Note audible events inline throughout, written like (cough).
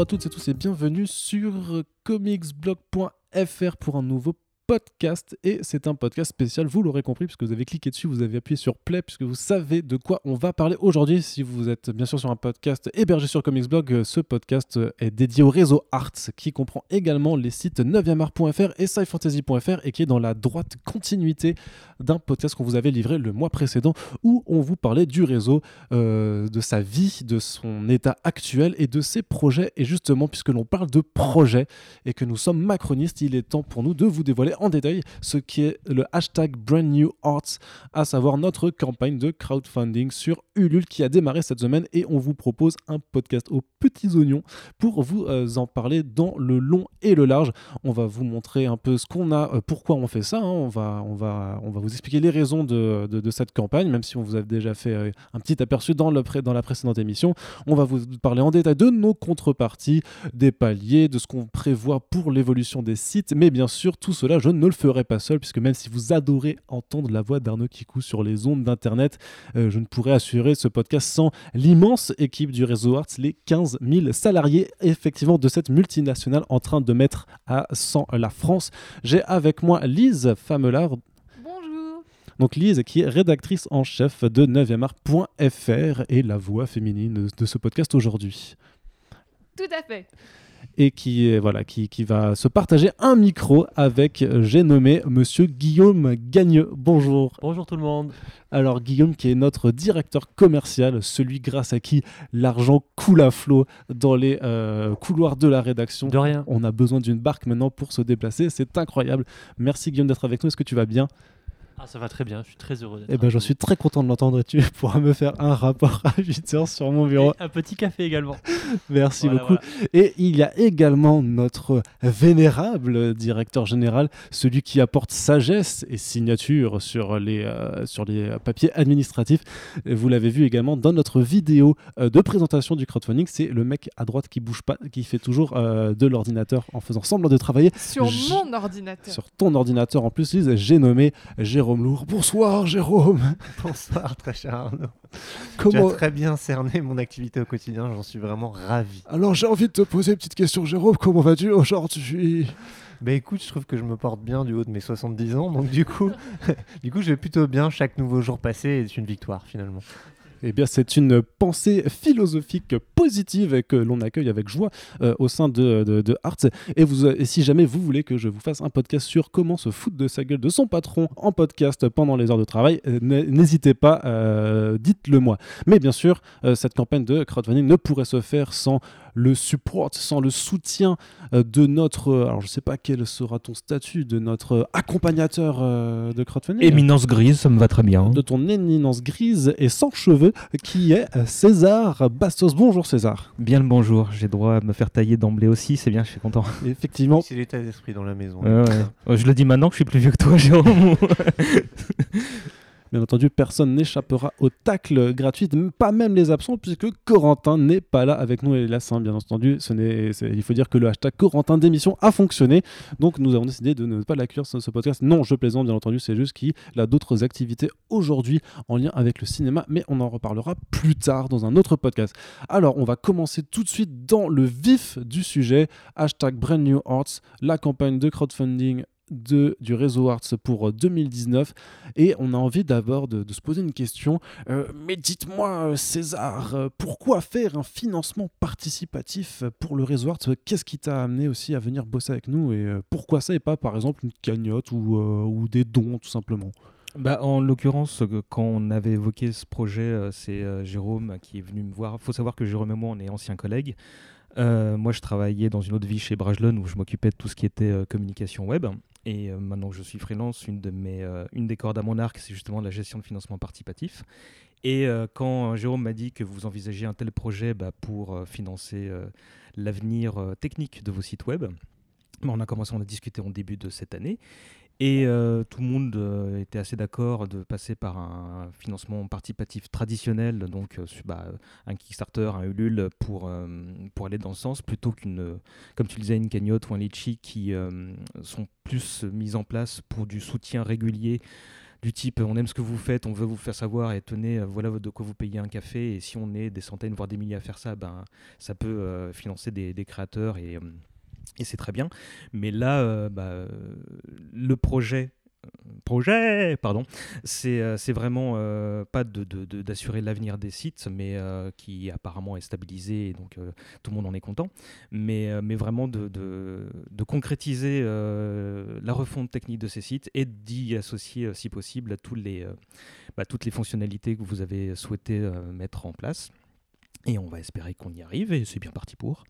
À toutes et tous et bienvenue sur comicsblog.fr pour un nouveau podcast et c'est un podcast spécial, vous l'aurez compris puisque vous avez cliqué dessus, vous avez appuyé sur play puisque vous savez de quoi on va parler aujourd'hui. Si vous êtes bien sûr sur un podcast hébergé sur Comicsblog, ce podcast est dédié au réseau Arts qui comprend également les sites 9art.fr et scifantasy.fr et qui est dans la droite continuité d'un podcast qu'on vous avait livré le mois précédent où on vous parlait du réseau, euh, de sa vie, de son état actuel et de ses projets. Et justement, puisque l'on parle de projets et que nous sommes macronistes, il est temps pour nous de vous dévoiler en détail ce qui est le hashtag Brand New Arts, à savoir notre campagne de crowdfunding sur Ulule qui a démarré cette semaine et on vous propose un podcast aux petits oignons pour vous euh, en parler dans le long et le large. On va vous montrer un peu ce qu'on a, euh, pourquoi on fait ça. Hein. On, va, on, va, on va vous expliquer les raisons de, de, cette campagne, même si on vous a déjà fait euh, un petit aperçu dans, le dans la précédente émission. On va vous parler en détail de nos contreparties, des paliers, de ce qu'on prévoit pour l'évolution des sites, mais bien sûr, tout cela, je ne le ferai pas seul, puisque même si vous adorez entendre la voix d'Arnaud Kikou sur les ondes d'Internet, je ne pourrais assurer ce podcast sans l'immense équipe du réseau Arts, les 15 000 salariés effectivement de cette multinationale en train de mettre à 100 la France. J'ai avec moi Lise Famelard. Bonjour. Donc Lise qui est rédactrice en chef de 9art.fr et la voix féminine de ce podcast aujourd'hui. Tout à fait et qui, voilà, qui, qui, va se partager un micro avec, euh, j'ai nommé Monsieur Guillaume Gagneux. Bonjour. Bonjour tout le monde. Alors Guillaume qui est notre directeur commercial, celui grâce à qui l'argent coule à flot dans les euh, couloirs de la rédaction. De rien. On a besoin d'une barque maintenant pour se déplacer, c'est incroyable. Merci Guillaume d'être avec nous, est-ce que tu vas bien? Ah, ça va très bien, je suis très heureux. Eh ben, j'en suis très content de l'entendre et tu (laughs) pourras me faire un rapport (laughs) à 8h sur mon bureau. un petit café également. (laughs) Merci beaucoup. Et il y a également notre vénérable directeur général, celui qui apporte sagesse et signature sur les, euh, sur les papiers administratifs. Vous l'avez vu également dans notre vidéo euh, de présentation du crowdfunding. C'est le mec à droite qui bouge pas, qui fait toujours euh, de l'ordinateur en faisant semblant de travailler. Sur mon ordinateur. Sur ton ordinateur en plus, j'ai nommé Jérôme Bonsoir Jérôme. (laughs) Bonsoir très cher Arnaud. Comment... Tu as très bien cerné mon activité au quotidien, j'en suis vraiment ravi. Alors j'ai envie de te poser une petite question Jérôme, comment vas-tu aujourd'hui? Bah écoute, je trouve que je me porte bien du haut de mes 70 ans, donc du coup, (laughs) du coup, je vais plutôt bien. Chaque nouveau jour passé est une victoire finalement. Eh bien, c'est une pensée philosophique positive que l'on accueille avec joie euh, au sein de, de, Arts. Et, vous, et si jamais vous voulez que je vous fasse un podcast sur comment se foutre de sa gueule de son patron en podcast pendant les heures de travail, euh, n'hésitez pas, euh, dites-le moi. Mais bien sûr, cette campagne de crowdfunding ne pourrait se faire sans le support, sans le soutien euh, de notre, euh, alors je sais pas quel sera ton statut, de notre accompagnateur euh, de crowdfunding. Éminence grise, ça me va très bien. De ton éminence grise et sans cheveux, qui est César Bastos. Bonjour César. Bien le bonjour, j'ai droit à me faire tailler d'emblée aussi, c'est bien, je suis content. (laughs) Effectivement. C'est l'état d'esprit dans la maison. je le dis maintenant que je suis plus vieux que toi, Jérôme. (laughs) Bien entendu, personne n'échappera au tacle gratuit, pas même les absents, puisque Corentin n'est pas là avec nous, hélas. Hein, bien entendu, il faut dire que le hashtag Corentin d'émission a fonctionné. Donc nous avons décidé de ne pas l'accueillir sur ce podcast. Non, je plaisante, bien entendu, c'est juste qu'il a d'autres activités aujourd'hui en lien avec le cinéma, mais on en reparlera plus tard dans un autre podcast. Alors, on va commencer tout de suite dans le vif du sujet. Hashtag Brand New Arts, la campagne de crowdfunding de, du réseau Arts pour 2019 euh, et on a envie d'abord de, se poser une question. Euh, mais dites-moi César, euh, pourquoi faire un financement participatif pour le réseau Arts? Qu'est-ce qui t'a amené aussi à venir bosser avec nous? Et pourquoi ça et pas par exemple une cagnotte ou, ou des dons tout simplement? Bah, en l'occurrence, quand on avait évoqué ce projet, c'est Jérôme qui est venu me voir. Il faut savoir que Jérôme et moi, on est anciens collègues. moi, je travaillais dans une autre vie chez Brajlon où je m'occupais de tout ce qui était communication web. Et euh, maintenant que je suis freelance, une, de mes, euh, une des cordes à mon arc, c'est justement la gestion de financement participatif. Et euh, quand Jérôme m'a dit que vous envisagez un tel projet bah, pour financer l'avenir technique de vos sites web, bah, on a commencé à discuter en début de cette année. Et euh, tout le monde euh, était assez d'accord de passer par un financement participatif traditionnel, donc euh, bah, un Kickstarter, un Ulule, pour, aller dans ce sens, plutôt qu'une, comme tu le disais, une cagnotte ou un Litchi qui sont plus mis en place pour du soutien régulier du type on aime ce que vous faites, on veut vous faire savoir et tenez, voilà de quoi vous payez un café. Et si on est des centaines, voire des milliers à faire ça, ben, ça peut financer des, des créateurs et, et c'est très bien. Mais là, euh, bah, euh, le projet projet, pardon, c'est euh, vraiment euh, pas de- de- de- d'assurer l'avenir des sites, mais qui apparemment est stabilisé, et donc tout le monde en est content, mais, mais vraiment de, concrétiser la refonte technique de ces sites et d'y associer, si possible, tous les, bah, toutes les fonctionnalités que vous avez souhaité mettre en place. Et on va espérer qu'on y arrive, et c'est bien parti pour.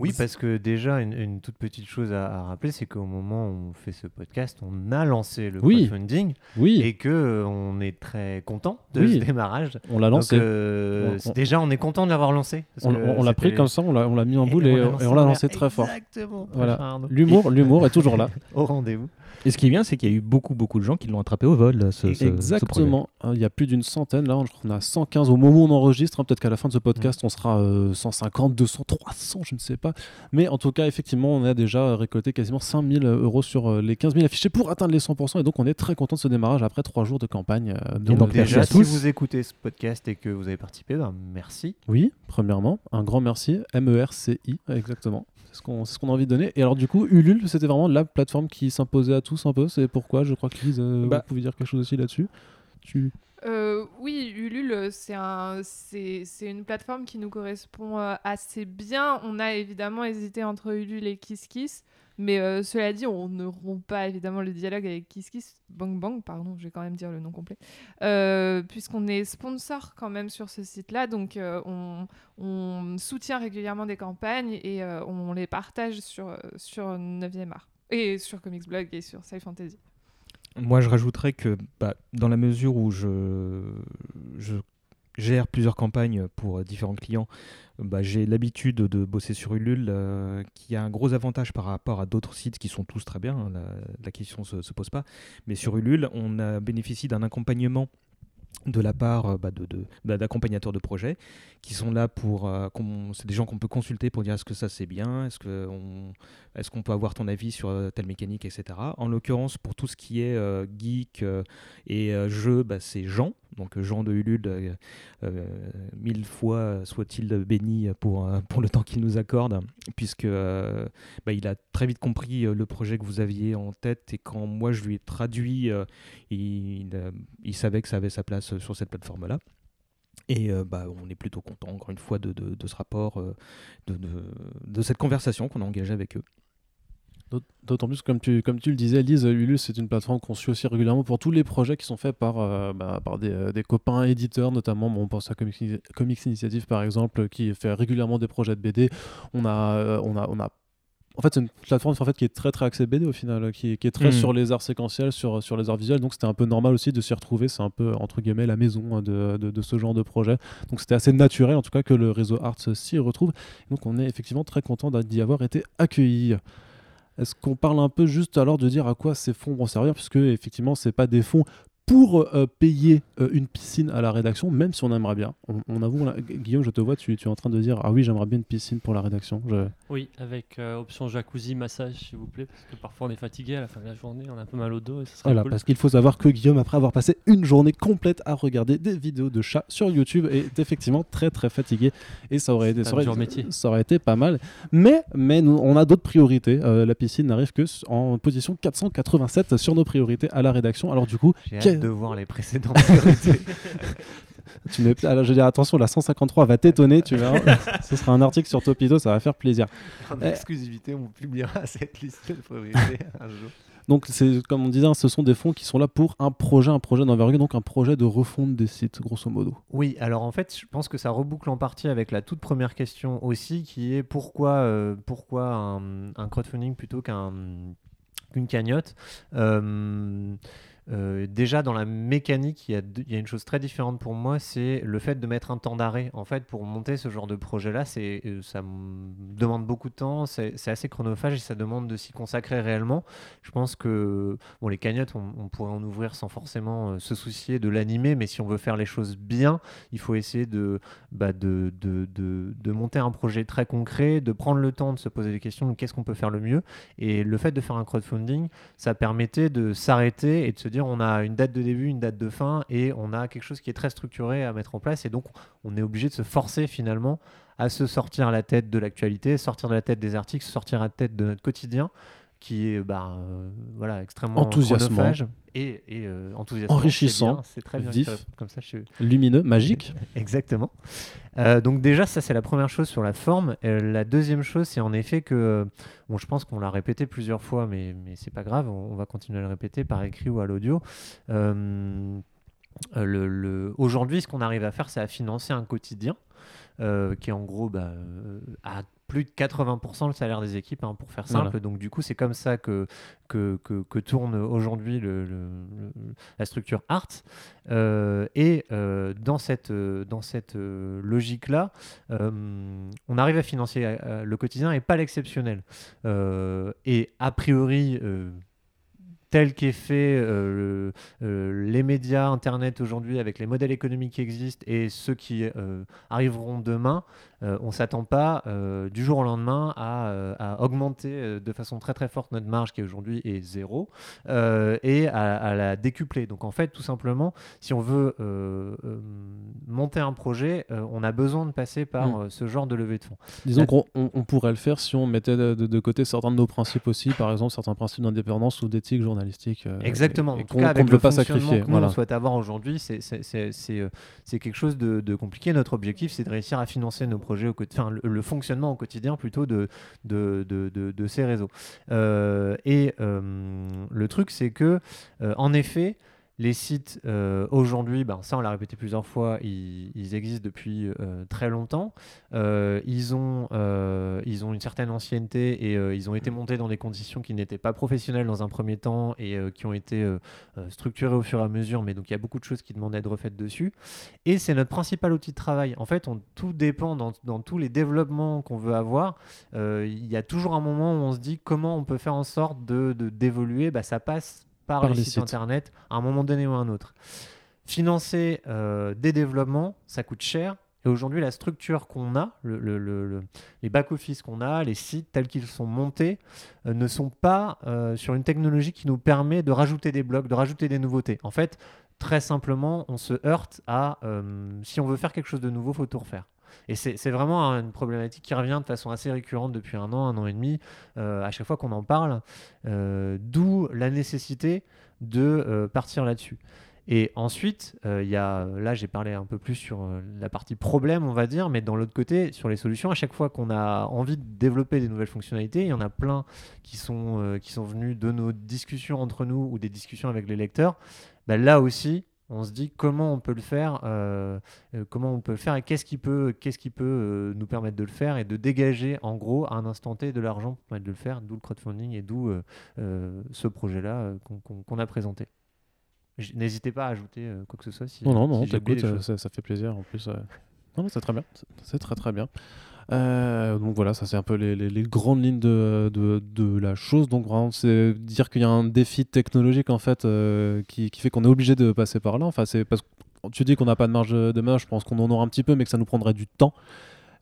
Oui, parce que déjà, une, une toute petite chose à, à rappeler, c'est qu'au moment où on fait ce podcast, on a lancé le Oui. crowdfunding Oui, et que euh, on est très content de Oui. ce démarrage. on l'a Donc, lancé. euh, On- c'est- on- déjà, on est content de l'avoir lancé. parce on l'a pris comme ça, on l'a mis en boule et, et on l'a lancé très fort. Exactement. Voilà. L'humour, l'humour est toujours là. (laughs) Au rendez-vous. Et ce qui est bien, c'est qu'il y a eu beaucoup, beaucoup de gens qui l'ont attrapé au vol, ce. Exactement. Hein, Il y a plus d'une centaine. Là, je crois qu'on a 115 au moment où on enregistre. hein. Peut-être qu'à la fin de ce podcast, on sera euh, 150, 200, 300, je ne sais pas. Mais en tout cas, effectivement, on a déjà récolté quasiment 5000 euros sur euh, les 15 000 affichés pour atteindre les 100%. Et donc, on est très content de ce démarrage après trois jours de campagne. euh, de- Et donc, Déjà, à si vous écoutez ce podcast et que vous avez participé, ben, merci. Oui, premièrement, un grand merci. M-E-R-C-I, exactement. C'est ce qu'on c'est ce qu'on a envie de donner. Et alors, du coup, Ulule, c'était vraiment la plateforme qui s'imposait à tous un peu. C'est pourquoi je crois que Lise, euh, Bah. vous pouvez dire quelque chose aussi là-dessus. Tu... Euh, oui, Ulule, c'est un, c'est, c'est une plateforme qui nous correspond euh, assez bien. On a évidemment hésité entre Ulule et KissKiss, mais euh, cela dit, on ne rompt pas évidemment le dialogue avec KissKiss. Bang Bang, pardon, je vais quand même dire le nom complet, Euh, puisqu'on est sponsor quand même sur ce site-là, donc euh, on, soutient régulièrement des campagnes et on les partage sur, sur 9e art. Et sur Comics Blog et sur Sci Fantasy. Moi, je rajouterais que bah, dans la mesure où je gère plusieurs campagnes pour euh, différents clients, bah, j'ai l'habitude de bosser sur Ulule, euh, qui a un gros avantage par rapport à d'autres sites qui sont tous très bien, hein, la, question ne se, se pose pas. Mais sur Ulule, on a bénéficie d'un accompagnement de la part euh, bah, de, de- bah, d'accompagnateurs de projets qui sont là pour euh, c'est des gens qu'on peut consulter pour dire est-ce que ça c'est bien est-ce que est-ce qu'on peut avoir ton avis sur euh, telle mécanique etc en l'occurrence pour tout ce qui est geek et jeu bah, c'est Jean. Donc Jean de Ulule mille fois soit-il béni pour, pour le temps qu'il nous accorde puisque bah, il a très vite compris le projet que vous aviez en tête et quand moi je lui ai traduit il savait que ça avait sa place euh, sur cette plateforme-là. Et euh, bah, on est plutôt content, encore une fois, de, ce rapport, euh, de, cette conversation qu'on a engagée avec eux. D'aut- D'autant plus, comme tu, comme tu le disais, Lise, Ulule, c'est une plateforme qu'on suit aussi régulièrement pour tous les projets qui sont faits par, bah, des, copains éditeurs, notamment. Bon, on pense à Comics, Comics Initiative, par exemple, qui fait régulièrement des projets de BD. On a, on a en fait, c'est une plateforme en fait, qui est très très axée BD au final, qui, qui est très Mhm. sur les arts séquentiels, sur, sur les arts visuels. Donc c'était un peu normal aussi de s'y retrouver. C'est un peu entre guillemets la maison hein, de, de, de ce genre de projet. Donc c'était assez naturel en tout cas que le réseau Arts s'y retrouve. Donc on est effectivement très content d'y avoir été accueillis. Est-ce qu'on parle un peu juste alors de dire à quoi ces fonds vont servir? Puisque effectivement, c'est pas des fonds pour euh, payer euh, une piscine à la rédaction, même si on aimerait bien. On, on avoue, Guillaume, je te vois, tu, tu es en train de dire Ah oui, j'aimerais bien une piscine pour la rédaction. Je- Oui, avec euh, option jacuzzi, massage, s'il vous plaît, parce que parfois on est fatigué à la fin de la journée, on a un peu mal au dos et serait Voilà, cool. parce qu'il faut savoir que Guillaume, après avoir passé une journée complète à regarder des vidéos de chats sur YouTube, est effectivement très très fatigué. Et ça aurait, été, ça aurait, ça été pas mal. Mais, mais nous, on a d'autres priorités. La piscine n'arrive que en position 487 sur nos priorités à la rédaction. Alors du coup, Quel- de voir les précédentes priorités. (laughs) tu alors, je veux dire attention, la 153 va t'étonner, tu verras. (laughs) Ce sera un article sur Topito, ça va faire plaisir. en Eh. exclusivité, on publiera (laughs) cette liste de priorités un jour. Donc, c'est comme on disait, hein, ce sont des fonds qui sont là pour un projet, un projet d'envergure, donc un projet de refonte des sites, grosso modo. Oui, alors en fait, je pense que ça reboucle en partie avec la toute première question aussi, qui est pourquoi, euh, pourquoi un, un crowdfunding plutôt qu'un qu'une cagnotte? Euh, euh, déjà dans la mécanique, il y, a une chose très différente pour moi, c'est le fait de mettre un temps d'arrêt. En fait, pour monter ce genre de projet-là, euh, ça demande beaucoup de temps, c'est assez chronophage et ça demande de s'y consacrer réellement. Je pense que bon, les cagnottes, on, pourrait en ouvrir sans forcément euh, se soucier de l'animer, mais si on veut faire les choses bien, il faut essayer de, bah, de, monter un projet très concret, de prendre le temps de se poser des questions, qu'est-ce qu'on peut faire le mieux. Et le fait de faire un crowdfunding, ça permettait de s'arrêter et de se dire on a une date de début, une date de fin, et on a quelque chose qui est très structuré à mettre en place, et donc on est obligé de se forcer finalement à se sortir la tête de l'actualité, sortir de la tête des articles, sortir la tête de notre quotidien, qui est bah, euh, voilà, extrêmement Enthousiasmant. et, et euh, enthousiasmant. Enrichissant, C'est très bien. vif. Comme ça, je, Lumineux, magique. (laughs) Exactement. Euh, donc déjà, ça c'est la première chose sur la forme. Euh, la deuxième chose, c'est en effet que, euh, bon, je pense qu'on l'a répété plusieurs fois, mais, mais c'est pas grave, on, on va continuer à le répéter par écrit ou à l'audio. Euh, euh, le, le- Aujourd'hui, ce qu'on arrive à faire, c'est à financer un quotidien euh, qui est en gros bah, euh, à plus de 80% le salaire des équipes, hein, pour faire simple. Voilà. Donc du coup, c'est comme ça que, que, que, que tourne aujourd'hui le, le- le- la structure Art. Euh, et euh, dans cette, dans cette logique-là, euh, on arrive à financer le quotidien et pas l'exceptionnel. Et a priori, tel qu'est fait euh, euh, les médias, Internet aujourd'hui, avec les modèles économiques qui existent et ceux qui euh, arriveront demain, on ne s'attend pas du jour au lendemain à, à augmenter de façon très très forte notre marge qui aujourd'hui est zéro et à, à la décupler. Donc en fait, tout simplement, si on veut monter un projet, on a besoin de passer par Mm. euh, ce genre de levée de fonds. Disons qu'on on- on pourrait le faire si on mettait de côté certains de nos principes aussi, par exemple certains principes d'indépendance ou d'éthique journalistique. Euh, Exactement. et- et qu'on ne veut pas sacrifier. que nous, Voilà. on souhaite avoir aujourd'hui, c'est euh, quelque chose de, de compliqué. Notre objectif, c'est de réussir à financer nos projets au quotidien, enfin, le, le fonctionnement au quotidien plutôt de, de, de, de- de ces réseaux. Euh, et le truc, c'est que, en effet, les sites euh, aujourd'hui, ben, ça on l'a répété plusieurs fois, ils, ils existent depuis euh, très longtemps. Euh, ils, ont, ils ont une certaine ancienneté et ils ont été montés dans des conditions qui n'étaient pas professionnelles dans un premier temps et qui ont été structurées au fur et à mesure. Mais donc il y a beaucoup de choses qui demandent d'être refaites dessus. Et c'est notre principal outil de travail. En fait, on, tout dépend dans, dans tous les développements qu'on veut avoir. Il y a toujours un moment où on se dit comment on peut faire en sorte de d'évoluer. bah, ça passe par, Par les, les sites, sites. internet à un moment donné ou à un autre. Financer euh, des développements, ça coûte cher. Et aujourd'hui, la structure qu'on a, le- le- le- le- les back-office qu'on a, les sites tels qu'ils sont montés, euh, ne sont pas euh, sur une technologie qui nous permet de rajouter des blocs, de rajouter des nouveautés. En fait, très simplement, on se heurte à si on veut faire quelque chose de nouveau, faut tout refaire. Et c'est vraiment une problématique qui revient de façon assez récurrente depuis un an, un an et demi, euh, à chaque fois qu'on en parle, euh, d'où la nécessité de euh, partir là-dessus. Et ensuite, y a, là j'ai parlé un peu plus sur la partie problème, on va dire, mais dans l'autre côté, sur les solutions, à chaque fois qu'on a envie de développer des nouvelles fonctionnalités, il y en a plein qui sont, qui sont venus de nos discussions entre nous ou des discussions avec les lecteurs. Bah, là aussi, on se dit comment on peut le faire, euh, euh, comment on peut le faire et qu'est-ce qui peut, qu'est-ce qui peut euh, nous permettre de le faire et de dégager en gros à un instant T de l'argent pour permettre de le faire, d'où le crowdfunding et d'où euh, ce projet-là qu'on qu'on- qu'on a présenté. J- N'hésitez pas à ajouter quoi que ce soit si, Non, non, non, si ça, ça fait plaisir en plus. Non, c'est très bien. C'est- C'est très très bien. Euh, donc voilà, ça c'est un peu les, les- les grandes lignes de, de, de la chose. Donc vraiment, c'est dire qu'il y a un défi technologique en fait euh, qui, qui fait qu'on est obligé de passer par là. Enfin, c'est parce que tu dis qu'on n'a pas de marge de manœuvre, je pense qu'on en aura un petit peu, mais que ça nous prendrait du temps.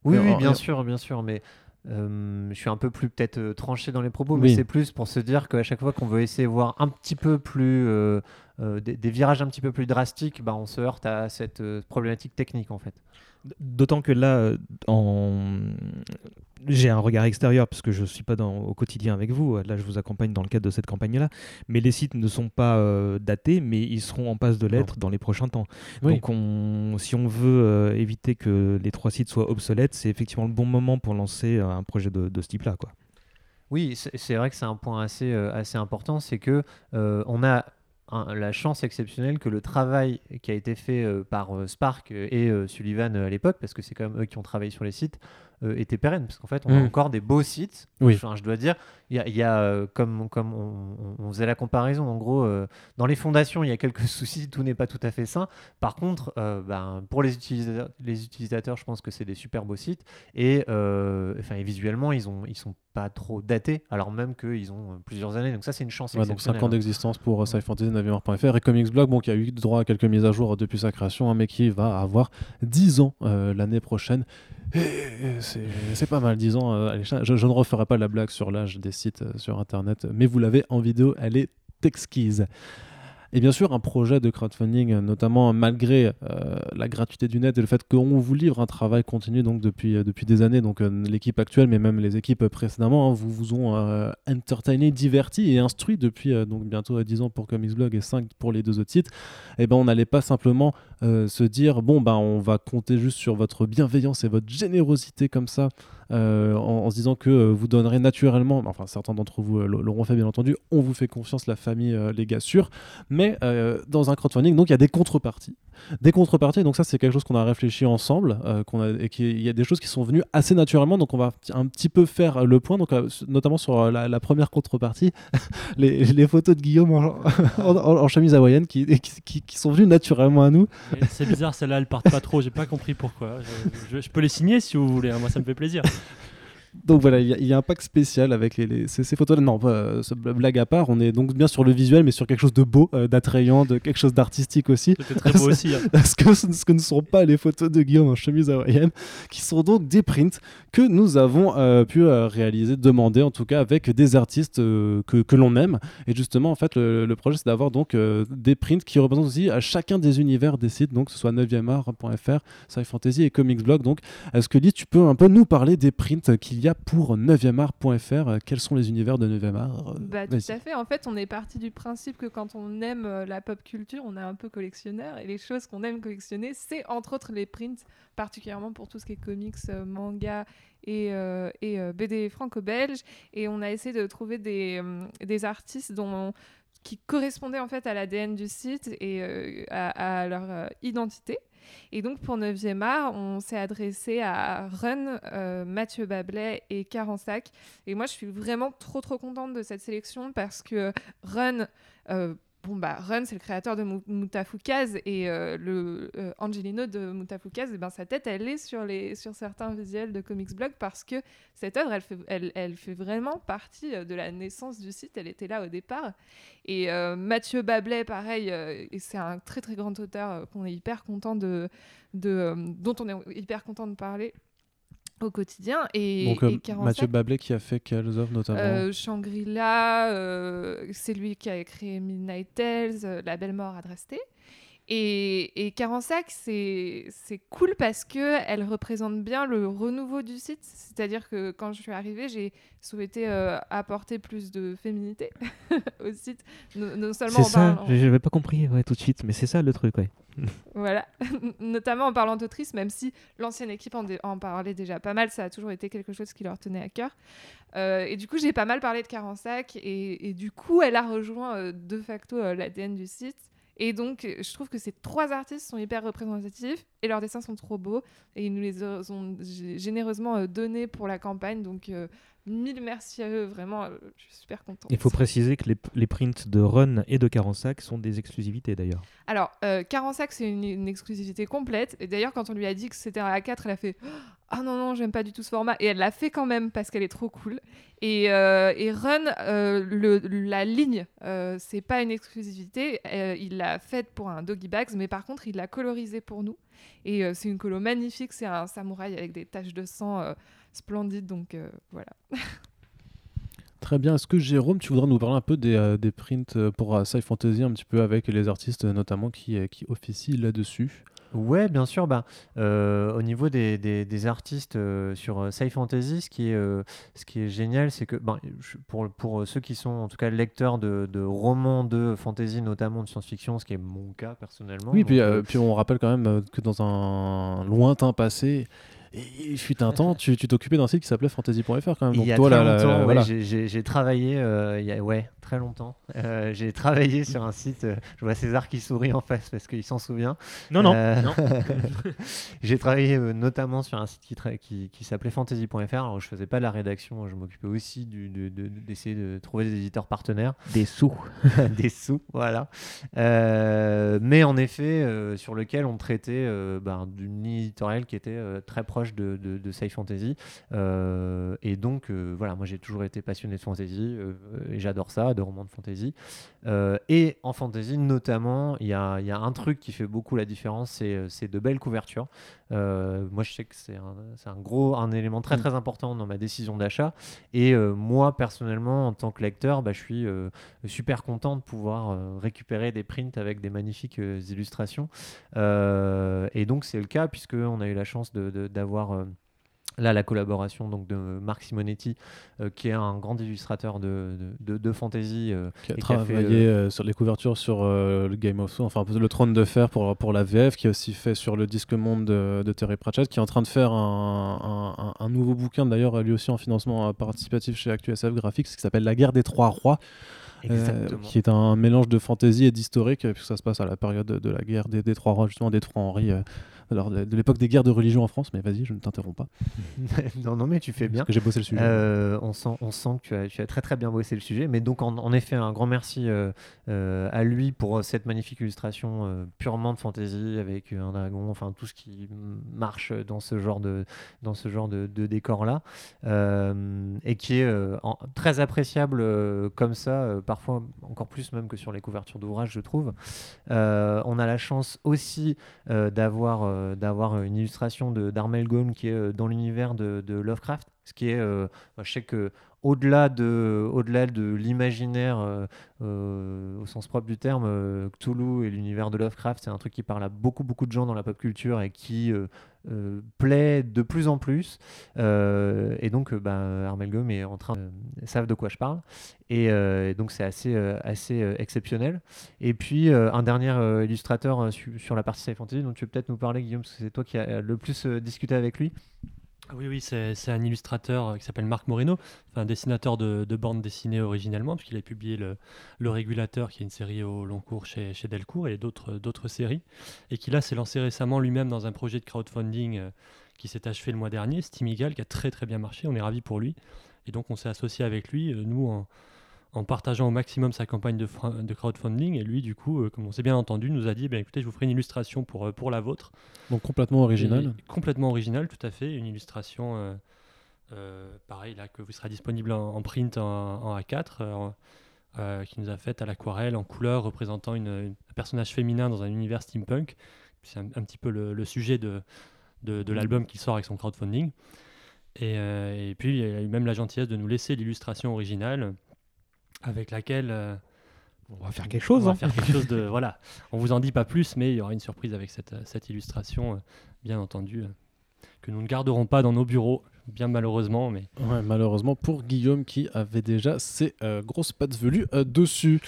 Oui, en- bien sûr, bien sûr, mais euh, je suis un peu plus peut-être euh, tranché dans les propos, mais Oui. c'est plus pour se dire qu'à chaque fois qu'on veut essayer de voir un petit peu plus euh, euh, des, des virages un petit peu plus drastiques, bah, on se heurte à cette euh, problématique technique en fait. D'autant que là, euh, en... j'ai un regard extérieur parce que je ne suis pas dans, au quotidien avec vous. Là, je vous accompagne dans le cadre de cette campagne-là. Mais les sites ne sont pas euh, datés, mais ils seront en passe de l'être dans les prochains temps. Oui. Donc, on, si on veut euh, éviter que les trois sites soient obsolètes, c'est effectivement le bon moment pour lancer un projet de, de ce type-là. Quoi. Oui, c'est c'est vrai que c'est un point assez, euh, assez important, c'est que euh, on a un- la chance exceptionnelle que le travail qui a été fait euh, par euh, Spark et euh, Sullivan euh, à l'époque, parce que c'est quand même eux qui ont travaillé sur les sites, était pérenne, parce qu'en fait on a Mm. encore des beaux sites. Oui. Je dois dire, il y a, il y a, comme, comme on, faisait la comparaison, en gros, dans les fondations, il y a quelques (laughs) soucis, tout n'est pas tout à fait sain. Par contre, ben, pour les utilisateurs, les utilisateurs, je pense que c'est des super beaux sites. Et, enfin, et visuellement, ils ont, ils sont pas trop datés, alors même qu'ils ont euh, plusieurs années. Donc ça, c'est une chance Ouais, donc 5 exceptionnelle. ans d'existence pour euh, SciFantasy Navimar.fr et Comics Blog, bon, qui a eu droit à quelques mises à jour depuis sa création, hein, mais qui va avoir 10 ans euh, l'année prochaine. C'est c'est pas mal, 10 ans. euh, allez, je, je ne referai pas la blague sur l'âge des sites euh, sur Internet, mais vous l'avez en vidéo, elle est exquise. Et bien sûr, un projet de crowdfunding, notamment malgré euh, la gratuité du net et le fait qu'on vous livre un travail continu donc depuis, euh, depuis des années, donc euh, l'équipe actuelle, mais même les équipes précédemment, hein, vous vous ont entertainé, diverti et instruit depuis donc bientôt euh, 10 ans pour Comicsblog et 5 pour les deux autres sites. Et ben on n'allait pas simplement se dire bon ben on va compter juste sur votre bienveillance et votre générosité comme ça euh, en, en se disant que euh, vous donnerez naturellement, enfin certains d'entre vous euh, l'auront fait bien entendu, on vous fait confiance la famille, les gars sûrs, mais dans un crowdfunding donc il y a des contreparties, des contreparties donc ça c'est quelque chose qu'on a réfléchi ensemble, euh, qu'on a, et qu'il y a des choses qui sont venues assez naturellement donc on va un petit peu faire le point donc euh, notamment sur euh, la, première contrepartie, (laughs) les, photos de Guillaume en, (laughs) chemise hawaïenne qui, qui, sont venues naturellement à nous. C'est bizarre, celles-là, elles partent pas trop. J'ai pas compris pourquoi. Je peux les signer si vous voulez. hein, Moi, ça me fait plaisir. Donc voilà, il y, a- il y a un pack spécial avec les, les- ces, ces photos. Non, bl- blague à part, on est donc bien sur le visuel, mais sur quelque chose de beau, euh, d'attrayant, de quelque chose d'artistique aussi. Très beau aussi. hein. (laughs) ce que, ce que ne sont pas les photos de Guillaume en chemise hawaïenne, qui sont donc des prints que nous avons euh, pu euh, réaliser, demander en tout cas avec des artistes euh, que, que l'on aime. Et justement, en fait, le, le projet, c'est d'avoir donc euh, des prints qui représentent aussi à chacun des univers des sites, donc que ce soit 9art.fr, Sci Fantasy et Comicsblog. Donc, est-ce que Lise, tu peux un peu nous parler des prints qu'il y a pour 9art.fr Euh, Quels sont les univers de 9art Euh, Bah, tout à fait. En fait, on est parti du principe que quand on aime euh, la pop culture, on est un peu collectionneur. Et les choses qu'on aime collectionner, c'est entre autres les prints, particulièrement pour tout ce qui est comics, euh, manga et, et BD franco-belge. Et on a essayé de trouver des, des artistes dont qui correspondaient en fait à l'ADN du site et euh, à, leur euh, identité. Et donc pour 9e art, on s'est adressé à Run, euh, Mathieu Bablet et Carensac. Et moi, je suis vraiment trop trop contente de cette sélection parce que Run, bon bah Run, c'est le créateur de Moutafoukaz et euh, le euh, Angelino de Moutafoukaz, et ben sa tête, elle est sur les sur certains visuels de Comics Blog parce que cette œuvre, elle fait vraiment partie euh, de la naissance du site. Elle était là au départ. Et Mathieu Bablet, pareil, c'est un très très grand auteur qu'on est hyper content dont on est hyper content de parler au quotidien. Et, Donc, euh, et 45, Mathieu Bablet qui a fait quelles œuvres notamment euh, Shangri-La, euh, c'est lui qui a créé Midnight Tales, euh, La Belle Mort à Dresté. Et, et Carensac, c'est cool parce que elle représente bien le renouveau du site. C'est-à-dire que quand je suis arrivée, j'ai souhaité euh, apporter plus de féminité (laughs) au site. Non, non seulement C'est en ça, parlant- j'avais pas compris ouais, tout de suite, mais c'est ça le truc, ouais. (laughs) voilà, (laughs) notamment en parlant d'autrice, même si l'ancienne équipe en, parlait déjà pas mal, ça a toujours été quelque chose qui leur tenait à cœur. Euh, et du coup, j'ai pas mal parlé de Carensac, et, et du coup, elle a rejoint euh, de facto l'ADN du site. Et donc, je trouve que ces trois artistes sont hyper représentatifs, et leurs dessins sont trop beaux, et ils nous les ont généreusement euh, donnés pour la campagne, donc euh, mille merci à eux, vraiment, euh, je suis super contente. Il faut préciser que les, les prints de Run et de Carensac sont des exclusivités d'ailleurs. Alors, euh, Carensac, c'est une, une exclusivité complète. Et d'ailleurs, quand on lui a dit que c'était un A4, elle a fait Ah non, non, j'aime pas du tout ce format. Et elle l'a fait quand même parce qu'elle est trop cool. Et, euh, et Run, euh, le- la ligne, euh, c'est pas une exclusivité. Euh, il l'a faite pour un Doggy Bags, mais par contre, il l'a colorisée pour nous. Et c'est une colo magnifique. C'est un samouraï avec des taches de sang splendides. Donc voilà. (laughs) Très bien. Est-ce que Jérôme, tu voudrais nous parler un peu des, des prints pour Sci Fantasy, un petit peu avec les artistes notamment qui, qui officient là-dessus? Ouais, bien sûr. Bah, euh, au niveau des, des- des artistes euh, sur euh, Sci Fantasy, ce qui est, euh, ce qui est génial, c'est que je- pour, pour ceux qui sont en tout cas lecteurs de, de romans de fantasy, notamment de science-fiction, ce qui est mon cas personnellement. Oui, donc, puis, puis on rappelle quand même que dans un lointain passé, il fut un temps, tu t'occupais d'un site qui s'appelait fantasy.fr quand même. Il Donc y a toi, très là, ouais, voilà. j'ai- travaillé, euh, il y a, ouais, très longtemps. Euh, j'ai travaillé sur un site, euh, je vois César qui sourit en face parce qu'il s'en souvient. Non, non. Euh, (laughs) j'ai travaillé euh, notamment sur un site qui, tra- qui, qui s'appelait fantasy.fr. Alors, je faisais pas la rédaction, je m'occupais aussi du- de- de- d'essayer de, trouver des éditeurs partenaires, Des sous. (laughs) des sous, voilà. Euh, mais en effet, euh, sur lequel on traitait euh, ben, d'une ligne éditoriale qui était euh, très proche de, de, de sci fantasy. Euh, et donc, euh, voilà, moi j'ai toujours été passionné de fantasy euh, et j'adore ça, de romans de fantasy. Euh, et en fantasy, notamment, il y a, y a un truc qui fait beaucoup la différence, c'est, euh, de belles couvertures. Euh, moi, je sais que c'est un, un gros, un élément très Mm. très important dans ma décision d'achat. Et euh, moi, personnellement, en tant que lecteur, bah, je suis super content de pouvoir récupérer des prints avec des magnifiques illustrations. Et donc, c'est le cas puisque on a eu la chance de- de- d'avoir euh, là la collaboration donc de Marc Simonetti, euh, qui est un grand illustrateur de, de, de- de fantasy. euh, qui a et qui a fait, travaillé euh, sur les couvertures sur euh, le Game of Thrones, enfin le Trône de Fer pour, pour la VF, qui a aussi fait sur le Disque Monde de, Terry Pratchett, qui est en train de faire un, un- nouveau bouquin, d'ailleurs lui aussi en financement euh, participatif chez ActuSF Graphics, qui s'appelle La guerre des trois rois, euh, qui est un mélange de fantasy et d'historique, euh, puisque ça se passe à la période de la guerre des, des trois rois, justement des trois Henri, euh, alors de, de l'époque des guerres de religion en France, mais vas-y, je ne t'interromps pas, (laughs) non, non, mais tu fais bien. parce que j'ai bossé le sujet. Euh, on, sent, on sent que tu as, tu as très très bien bossé le sujet. Mais donc, en, en effet, un grand merci euh, euh, à lui pour cette magnifique illustration purement de fantasy avec un dragon, enfin tout ce qui marche dans ce genre de, dans ce genre de, de décor-là. Et qui est en- très appréciable comme ça, parfois encore plus même que sur les couvertures d'ouvrages, je trouve. On a la chance aussi d'avoir euh, d'avoir une illustration d'Armel Gaume qui est euh, dans l'univers de, Lovecraft, ce qui est, euh, je sais que au-delà de, au-delà de l'imaginaire au sens propre du terme, Cthulhu et l'univers de Lovecraft, c'est un truc qui parle à beaucoup beaucoup de gens dans la pop culture et qui euh, plaît de plus en plus. Euh, et donc, euh, bah, Armel Gaume est en train de savent de quoi je parle. Et, donc, c'est assez, assez exceptionnel. Et puis, un dernier illustrateur su- sur la partie sci fantasy dont tu peux peut-être nous parler, Guillaume, parce que c'est toi qui as le plus discuté avec lui. Oui, oui, c'est un illustrateur euh, qui s'appelle Marc Moreno, un dessinateur de, de bande dessinée originellement, puisqu'il a publié le, Régulateur, qui est une série au long cours chez, Delcourt, et d'autres séries, et qui là s'est lancé récemment lui-même dans un projet de crowdfunding euh, qui s'est achevé le mois dernier, Steam Eagle, qui a très très bien marché, on est ravis pour lui, et donc on s'est associé avec lui, euh, nous en, en partageant au maximum sa campagne de, crowdfunding, et lui du coup, euh, comme on s'est bien entendu, nous a dit, ben, écoutez, je vous ferai une illustration pour, euh, pour la vôtre, Donc complètement original. et complètement original, tout à fait. Une illustration, euh, euh, pareil, là, que vous sera disponible en, en print en, en A4, euh, euh, qui nous a fait à l'aquarelle, en couleur, représentant une, une- un personnage féminin dans un univers steampunk. C'est un, un petit peu le, le sujet de, de, de l'album qui sort avec son crowdfunding. Et, et puis, il a eu même la gentillesse de nous laisser l'illustration originale, avec laquelle... euh, On va faire quelque chose. on va hein. faire quelque chose de (laughs) voilà. On vous en dit pas plus, mais il y aura une surprise avec cette, euh, cette illustration, euh, bien entendu, euh, que nous ne garderons pas dans nos bureaux, bien malheureusement, mais Ouais, malheureusement pour Guillaume qui avait déjà ses euh, grosses pattes velues euh, dessus.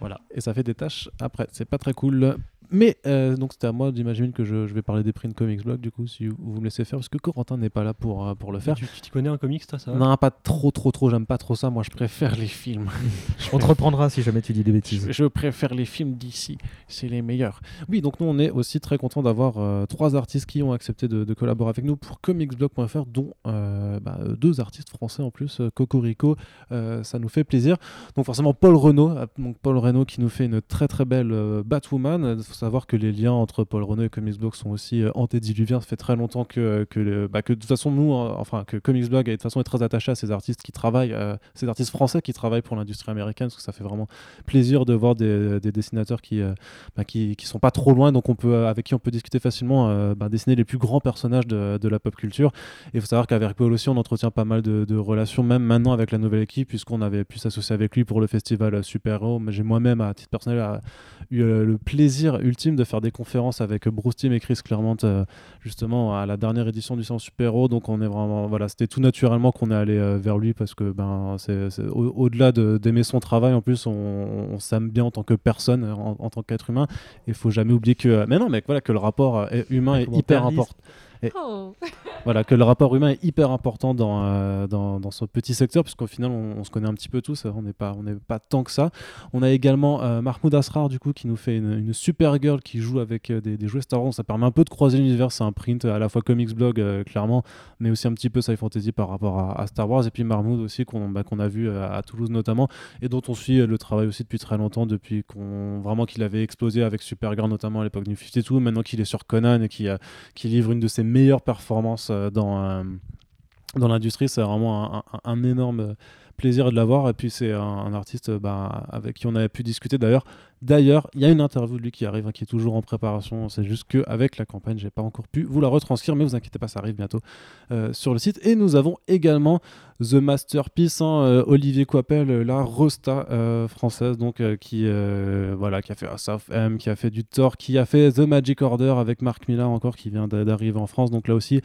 Voilà. Et ça fait des tâches après. C'est pas très cool. Mais euh, donc c'était à moi d'imaginer que je, je vais parler des print comics blog du coup si vous, vous me laissez faire parce que Corentin n'est pas là pour, euh, pour le faire. tu tu t'y connais en comics, toi, ça Non, pas trop trop trop, j'aime pas trop ça. Moi je préfère les films. (laughs) On te reprendra si jamais tu dis des bêtises. Je, je préfère les films d'ici, c'est les meilleurs. Oui, donc nous on est aussi très content d'avoir euh, trois artistes qui ont accepté de, de collaborer avec nous pour comicsblog.fr, dont euh, bah, deux artistes français en plus, Cocorico, euh, ça nous fait plaisir. Donc forcément Paul Renault, donc Paul Renault qui nous fait une très très belle euh, Batwoman. Savoir que les liens entre Paul Renault et Comicsblog sont aussi euh, antédiluviens. Ça fait très longtemps que, que, bah, de toute façon nous, euh, enfin que Comicsblog est de toute façon est très attaché à ces artistes qui travaillent, euh, ces artistes français qui travaillent pour l'industrie américaine, parce que ça fait vraiment plaisir de voir des, des dessinateurs qui, euh, bah, qui qui sont pas trop loin, donc on peut avec qui on peut discuter facilement, bah, dessiner les plus grands personnages de, la pop culture. Et il faut savoir qu'avec Paul aussi, on entretient pas mal de, relations, même maintenant avec la nouvelle équipe, puisqu'on avait pu s'associer avec lui pour le festival Super. Mais j'ai moi-même, à titre personnel, eu le plaisir ultime de faire des conférences avec Bruce Timm et Chris Claremont, euh, justement à la dernière édition du Science Super Héros. Donc on est vraiment, voilà, c'était tout naturellement qu'on est allé euh, vers lui parce que ben c'est c'est- au- au-delà de- d'aimer son travail, en plus on, on s'aime bien en tant que personne, en, en tant qu'être humain. Il faut jamais oublier que, mais non, mais voilà que le rapport euh, humain est hyper commentaires important. Oh. (laughs) Voilà, que le rapport humain est hyper important dans, euh, dans, dans ce petit secteur, puisqu'au final, on, on se connaît un petit peu tous, on n'est pas, on pas tant que ça. On a également euh, Mahmoud Asrar, du coup, qui nous fait une, une super girl qui joue avec euh, des, des jouets Star Wars. Ça permet un peu de croiser l'univers, c'est un print à la fois comics blog, clairement, mais aussi un petit peu sci fantasy par rapport à, à Star Wars. Et puis Mahmoud aussi, qu'on bah, qu'on a vu à Toulouse notamment, et dont on suit le travail aussi depuis très longtemps, depuis qu'on vraiment qu'il avait explosé avec Supergirl, notamment à l'époque du 52, maintenant qu'il est sur Conan et qui, qui livre une de ses meilleures performances euh, dans, euh, dans l'industrie. C'est vraiment un, énorme plaisir de l'avoir. Et puis c'est un, artiste euh, bah, avec qui on avait pu discuter d'ailleurs D'ailleurs, il y a une interview de lui qui arrive, hein, qui est toujours en préparation. C'est juste qu'avec la campagne, j'ai pas encore pu vous la retranscrire, mais vous inquiétez pas, ça arrive bientôt euh, sur le site. Et nous avons également The Masterpiece, hein, euh, Olivier Coipel, euh, la Rosta française, donc qui, voilà, qui a fait South M, qui a fait du Thor, qui a fait The Magic Order avec Marc Millar encore, qui vient d'arriver en France. Donc là aussi,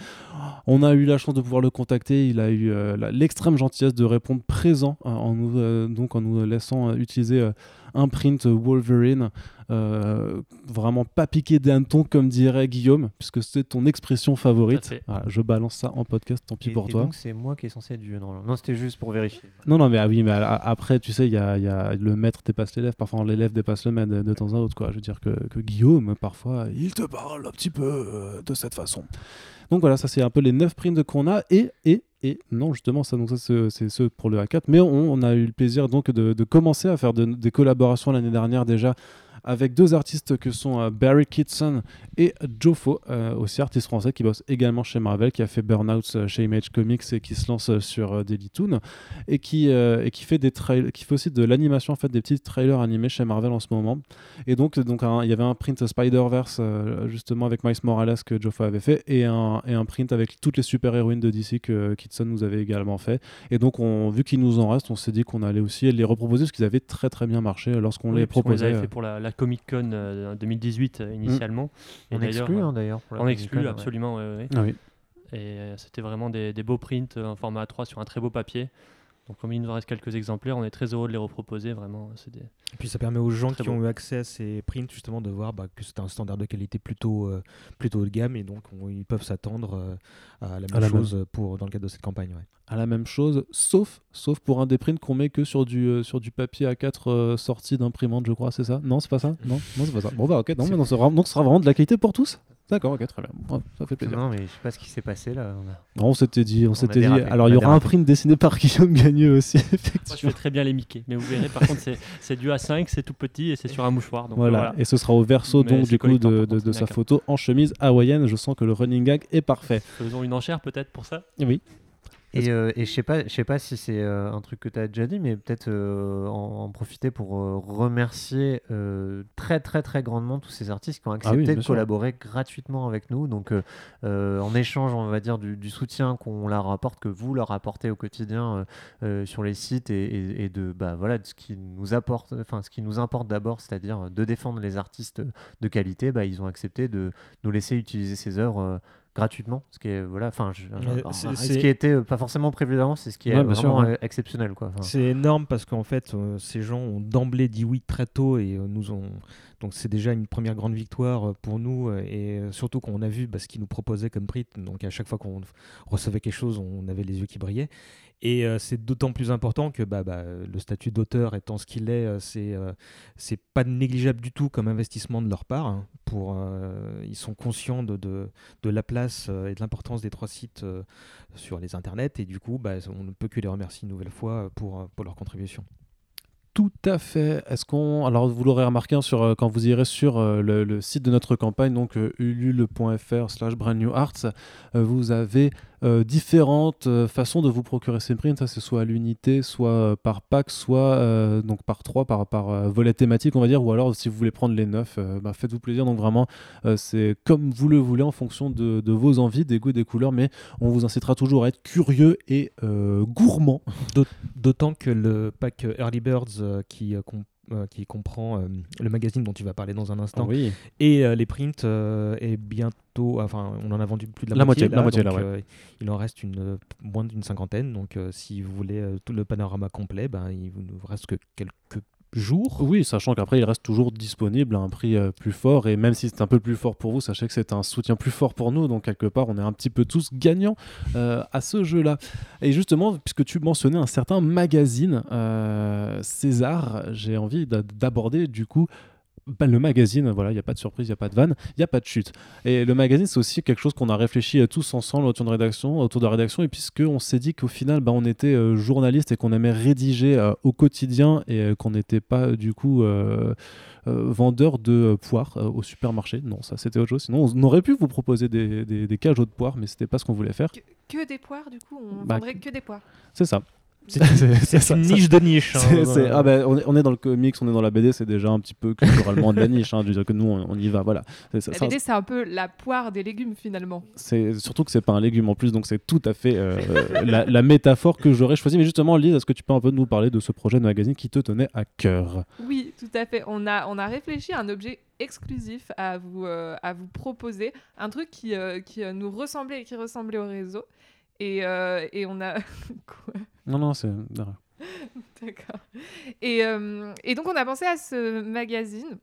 on a eu la chance de pouvoir le contacter. Il a eu l'extrême gentillesse de répondre présent hein, en nous, donc en nous laissant utiliser un print Wolverine, euh, vraiment pas piqué d'un ton comme dirait Guillaume, puisque c'est ton expression favorite. je balance ça en podcast, tant pis pour et toi. Donc c'est moi qui est censé être vieux, non Non, c'était juste pour vérifier. Non, non, mais ah oui, mais après, tu sais, il y a, y a, le maître dépasse l'élève, parfois l'élève dépasse le maître de, temps en autre. Quoi. Je veux dire que, que, Guillaume, parfois, il te parle un petit peu euh, de cette façon. Donc voilà, ça c'est un peu les 9 prints qu'on a. Et, et, et non, justement, ça, donc ça c'est ceux pour le A4. Mais on, a eu le plaisir donc de commencer à faire des collaborations l'année dernière déjà avec deux artistes que sont euh, Barry Kitson et Fo, euh, aussi artiste français qui bosse également chez Marvel, qui a fait Burnout euh, chez Image Comics et qui se lance sur Daily Toon et qui, et qui fait des qui fait aussi de l'animation en fait des petits trailers animés chez Marvel en ce moment. Et donc donc il y avait un print Spider-Verse justement avec Miles Morales que Fo avait fait et un, et un print avec toutes les super-héroïnes de DC que Kitson nous avait également fait. Et donc on, vu qu'il nous en reste, on s'est dit qu'on allait aussi les reproposer parce qu'ils avaient très très bien marché lorsqu'on les proposait. On les avait fait pour la Comic Con 2018 euh, euh, initialement. on exclut hein, d'ailleurs. On exclut absolument. Ah oui. Et euh, c'était vraiment des, beaux prints en format A3 sur un très beau papier. Donc comme il nous reste quelques exemplaires, on est très heureux de les reproposer, vraiment. Des... Et puis ça permet aux gens qui ont eu accès à ces prints justement de voir bah, que c'est un standard de qualité plutôt, plutôt haut de gamme. Et donc ils peuvent s'attendre à la même chose Pour, dans le cadre de cette campagne. À la même chose, sauf, sauf pour un des prints qu'on met que sur du, sur du papier A4 sorti d'imprimante, je crois, c'est ça? Non, c'est pas ça? Non, non c'est pas ça. Bon bah ok, non, mais non, donc ce sera vraiment de la qualité pour tous? D'accord, ok, très bien. ça fait plaisir. Non, mais je sais pas ce qui s'est passé là. On, on s'était dit, on, s'était dit. Alors, il y aura un print dessiné par (laughs) Guillaume Gagneux aussi. Effectivement. Moi, je fais très bien les Mickey, mais vous verrez, par contre, c'est du A5, c'est tout petit et c'est sur un mouchoir. Donc voilà. Et ce sera au verso donc du coup de, de, de sa photo en chemise hawaïenne. Je sens que le running gag est parfait. Faisons une enchère peut-être pour ça? Oui. Et, euh, et je sais pas, je sais pas si c'est euh, un truc que tu as déjà dit, mais peut-être euh, en, profiter pour remercier très très très grandement tous ces artistes qui ont ah accepté de collaborer gratuitement avec nous. Donc en échange, on va dire du, soutien qu'on leur apporte, que vous leur apportez au quotidien sur les sites et, et, de bah voilà de ce qui nous apporte, enfin ce qui nous importe d'abord, c'est-à-dire de défendre les artistes de qualité. Bah, ils ont accepté de nous laisser utiliser ces œuvres gratuitement, ce qui est voilà, enfin, ce qui était euh, pas forcément prévu d'avance, c'est ce qui est vraiment euh, exceptionnel quoi. C'est énorme parce qu'en fait, euh, ces gens ont d'emblée dit oui très tôt et nous ont donc c'est déjà une première grande victoire pour nous et surtout quand on a vu bah, ce qu'ils nous proposaient comme prix. Donc à chaque fois qu'on recevait quelque chose, on avait les yeux qui brillaient. Et euh, c'est d'autant plus important que bah, bah, le statut d'auteur étant ce qu'il est, euh, c'est euh, c'est pas négligeable du tout comme investissement de leur part. Hein, pour, ils sont conscients de, de, la place et de l'importance des trois sites sur les internets et du coup, bah, on ne peut que les remercier une nouvelle fois pour, pour leur contribution. Tout à fait. Est-ce qu'on alors vous l'aurez remarqué hein, sur quand vous irez sur le, site de notre campagne donc ulule.fr/slash brand new arts, vous avez euh, différentes euh, façons de vous procurer ces prints. Ça, c'est soit à l'unité, soit euh, par pack, soit donc par trois, par, par volet thématique, on va dire. Ou alors, si vous voulez prendre les neuf, bah, faites-vous plaisir. Donc, vraiment, c'est comme vous le voulez en fonction de, de, vos envies, des goûts, des couleurs. Mais on vous incitera toujours à être curieux et gourmand. D'autant que le pack Early Birds qui qui comprend le magazine dont tu vas parler dans un instant oui. et les prints est bientôt enfin, on en a vendu plus de la, la moitié. la moitié euh, il en reste une, moins d'une cinquantaine. Donc, euh, si vous voulez euh, tout le panorama complet, ben, il ne vous reste que quelques Oui, sachant qu'après, il reste toujours disponible à un prix plus fort. Et même si c'est un peu plus fort pour vous, sachez que c'est un soutien plus fort pour nous. Donc, quelque part, on est un petit peu tous gagnants à ce jeu-là. Et justement, puisque tu mentionnais un certain magazine, César, j'ai envie d'aborder du coup bah, le magazine, voilà, il n'y a pas de surprise, il n'y a pas de vanne, il n'y a pas de chute. Et le magazine, c'est aussi quelque chose qu'on a réfléchi euh, tous ensemble autour de, rédaction, autour de la rédaction, et puisqu'on s'est dit qu'au final, bah, on était euh, journaliste et qu'on aimait rédiger euh, au quotidien et qu'on n'était pas du coup vendeur de poires au supermarché. Non, ça c'était autre chose. Sinon, on aurait pu vous proposer des, des, des cajots de poires, mais c'était pas ce qu'on voulait faire. Que, des poires, du coup, on bah, vendrait que des poires. C'est ça. C'est une niche de niche. hein. C'est- c'est- ah ben, on, est, on est dans le comics, on est dans la BD, c'est déjà un petit peu culturellement de la niche. Hein, je veux dire que nous, on, on y va. Voilà. La ça- BD, c'est un peu la poire des légumes finalement. c'est surtout que c'est pas un légume en plus, donc c'est tout à fait euh, la, la métaphore que j'aurais choisie. Mais justement, Lise, est-ce que tu peux un peu nous parler de ce projet de magazine qui te tenait à cœur? Oui, tout à fait. On a, on a réfléchi à un objet exclusif à vous, euh, à vous proposer, un truc qui, euh, qui euh, nous ressemblait et qui ressemblait au réseau. Et, euh, et on a... (laughs) Quoi? Non, non, c'est. (laughs) D'accord. Et, euh, et donc, on a pensé à ce magazine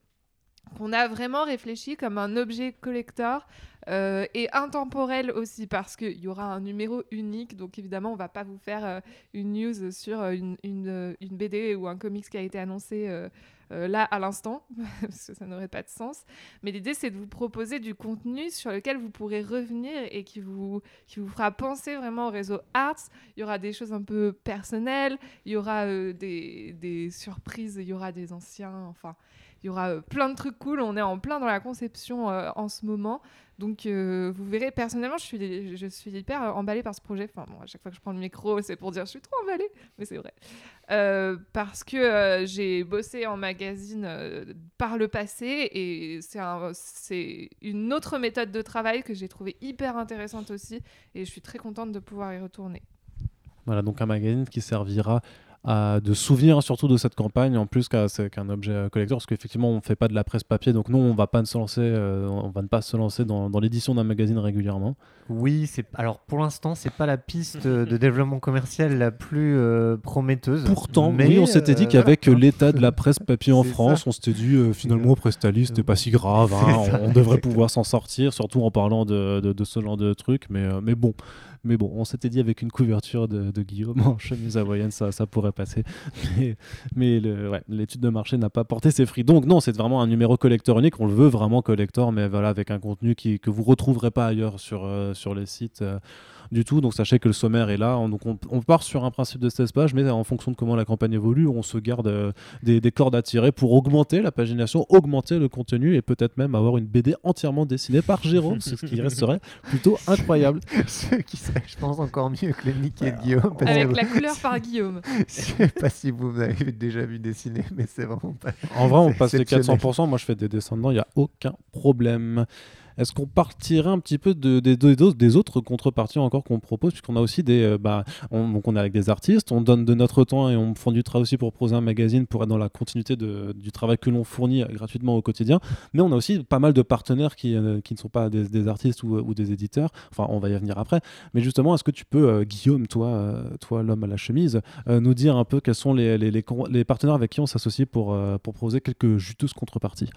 qu'on a vraiment réfléchi comme un objet collector euh, et intemporel aussi parce qu'il y aura un numéro unique. Donc, évidemment, on va pas vous faire une news sur une, une, une BD ou un comics qui a été annoncé euh, là à l'instant, (laughs) parce que ça n'aurait pas de sens. Mais l'idée, c'est de vous proposer du contenu sur lequel vous pourrez revenir et qui vous, qui vous fera penser vraiment au réseau Arts. Il y aura des choses un peu personnelles, il y aura euh, des, des surprises, il y aura des anciens, enfin, il y aura euh, plein de trucs cool. On est en plein dans la conception euh, en ce moment. Donc, euh, vous verrez, personnellement, je suis, je suis hyper emballée par ce projet. Enfin, bon, à chaque fois que je prends le micro, (laughs) c'est pour dire je suis trop emballée, mais c'est vrai. Parce que j'ai bossé en magazine par le passé et c'est un- une autre méthode de travail que j'ai trouvée hyper intéressante aussi et je suis très contente de pouvoir y retourner. Voilà, donc un magazine qui servira à, de souvenir surtout de cette campagne, en plus qu'un objet euh, collector, parce qu'effectivement, on ne fait pas de la presse papier, donc nous, on va pas se lancer, euh, on va ne pas se lancer dans, dans l'édition d'un magazine régulièrement. Oui, c'est alors pour l'instant, c'est pas la piste euh, de développement commercial la plus euh, prometteuse. Pourtant, mais, oui, on s'était dit qu'avec l'état de la presse papier en (laughs) France, ça. on s'était dit finalement, Prestalis, c'était pas si grave, (laughs) hein, on, on devrait pouvoir s'en sortir, surtout en parlant de, de- de ce genre de trucs, mais, mais bon. Mais bon, on s'était dit avec une couverture de, Guillaume en chemise hawaïenne, ça, ça pourrait passer. (laughs) Mais, l'étude de marché n'a pas porté ses fruits. Donc non, c'est vraiment un numéro collector unique. On le veut vraiment collector, mais voilà, avec un contenu que vous retrouverez pas ailleurs sur, euh, les sites. euh, du tout, donc sachez que le sommaire est là. Donc on, on part sur un principe de 16 pages, mais en fonction de comment la campagne évolue, on se garde euh, des, des cordes à tirer pour augmenter la pagination, augmenter le contenu et peut-être même avoir une BD entièrement dessinée par Jérôme, ce qui resterait plutôt incroyable. (laughs) Ce qui serait, je pense, encore mieux que les Mickey de Guillaume. parce Avec que la couleur par Guillaume. (laughs) Je sais pas si vous avez déjà vu dessiner, mais c'est vraiment pas. En vrai, on (laughs) passe les exceptionnel. 400%. Moi, je fais des dessins dedans, il n'y a aucun problème. Est-ce qu'on partirait un petit peu de, des- autres- contreparties encore qu'on propose Puisqu'on a aussi des. euh, bah, on, donc, on est avec des artistes, on donne de notre temps et on fournit du travail aussi pour proposer un magazine pour être dans la continuité du travail que l'on fournit euh, gratuitement au quotidien. Mais on a aussi pas mal de partenaires qui, euh, ne sont pas des, artistes ou, ou des éditeurs. Enfin, on va y venir après. Mais justement, est-ce que tu peux, euh, Guillaume, toi, euh, l'homme à la chemise, euh, nous dire un peu quels sont les, partenaires avec qui on s'associe pour, euh, pour proposer quelques juteuses contreparties?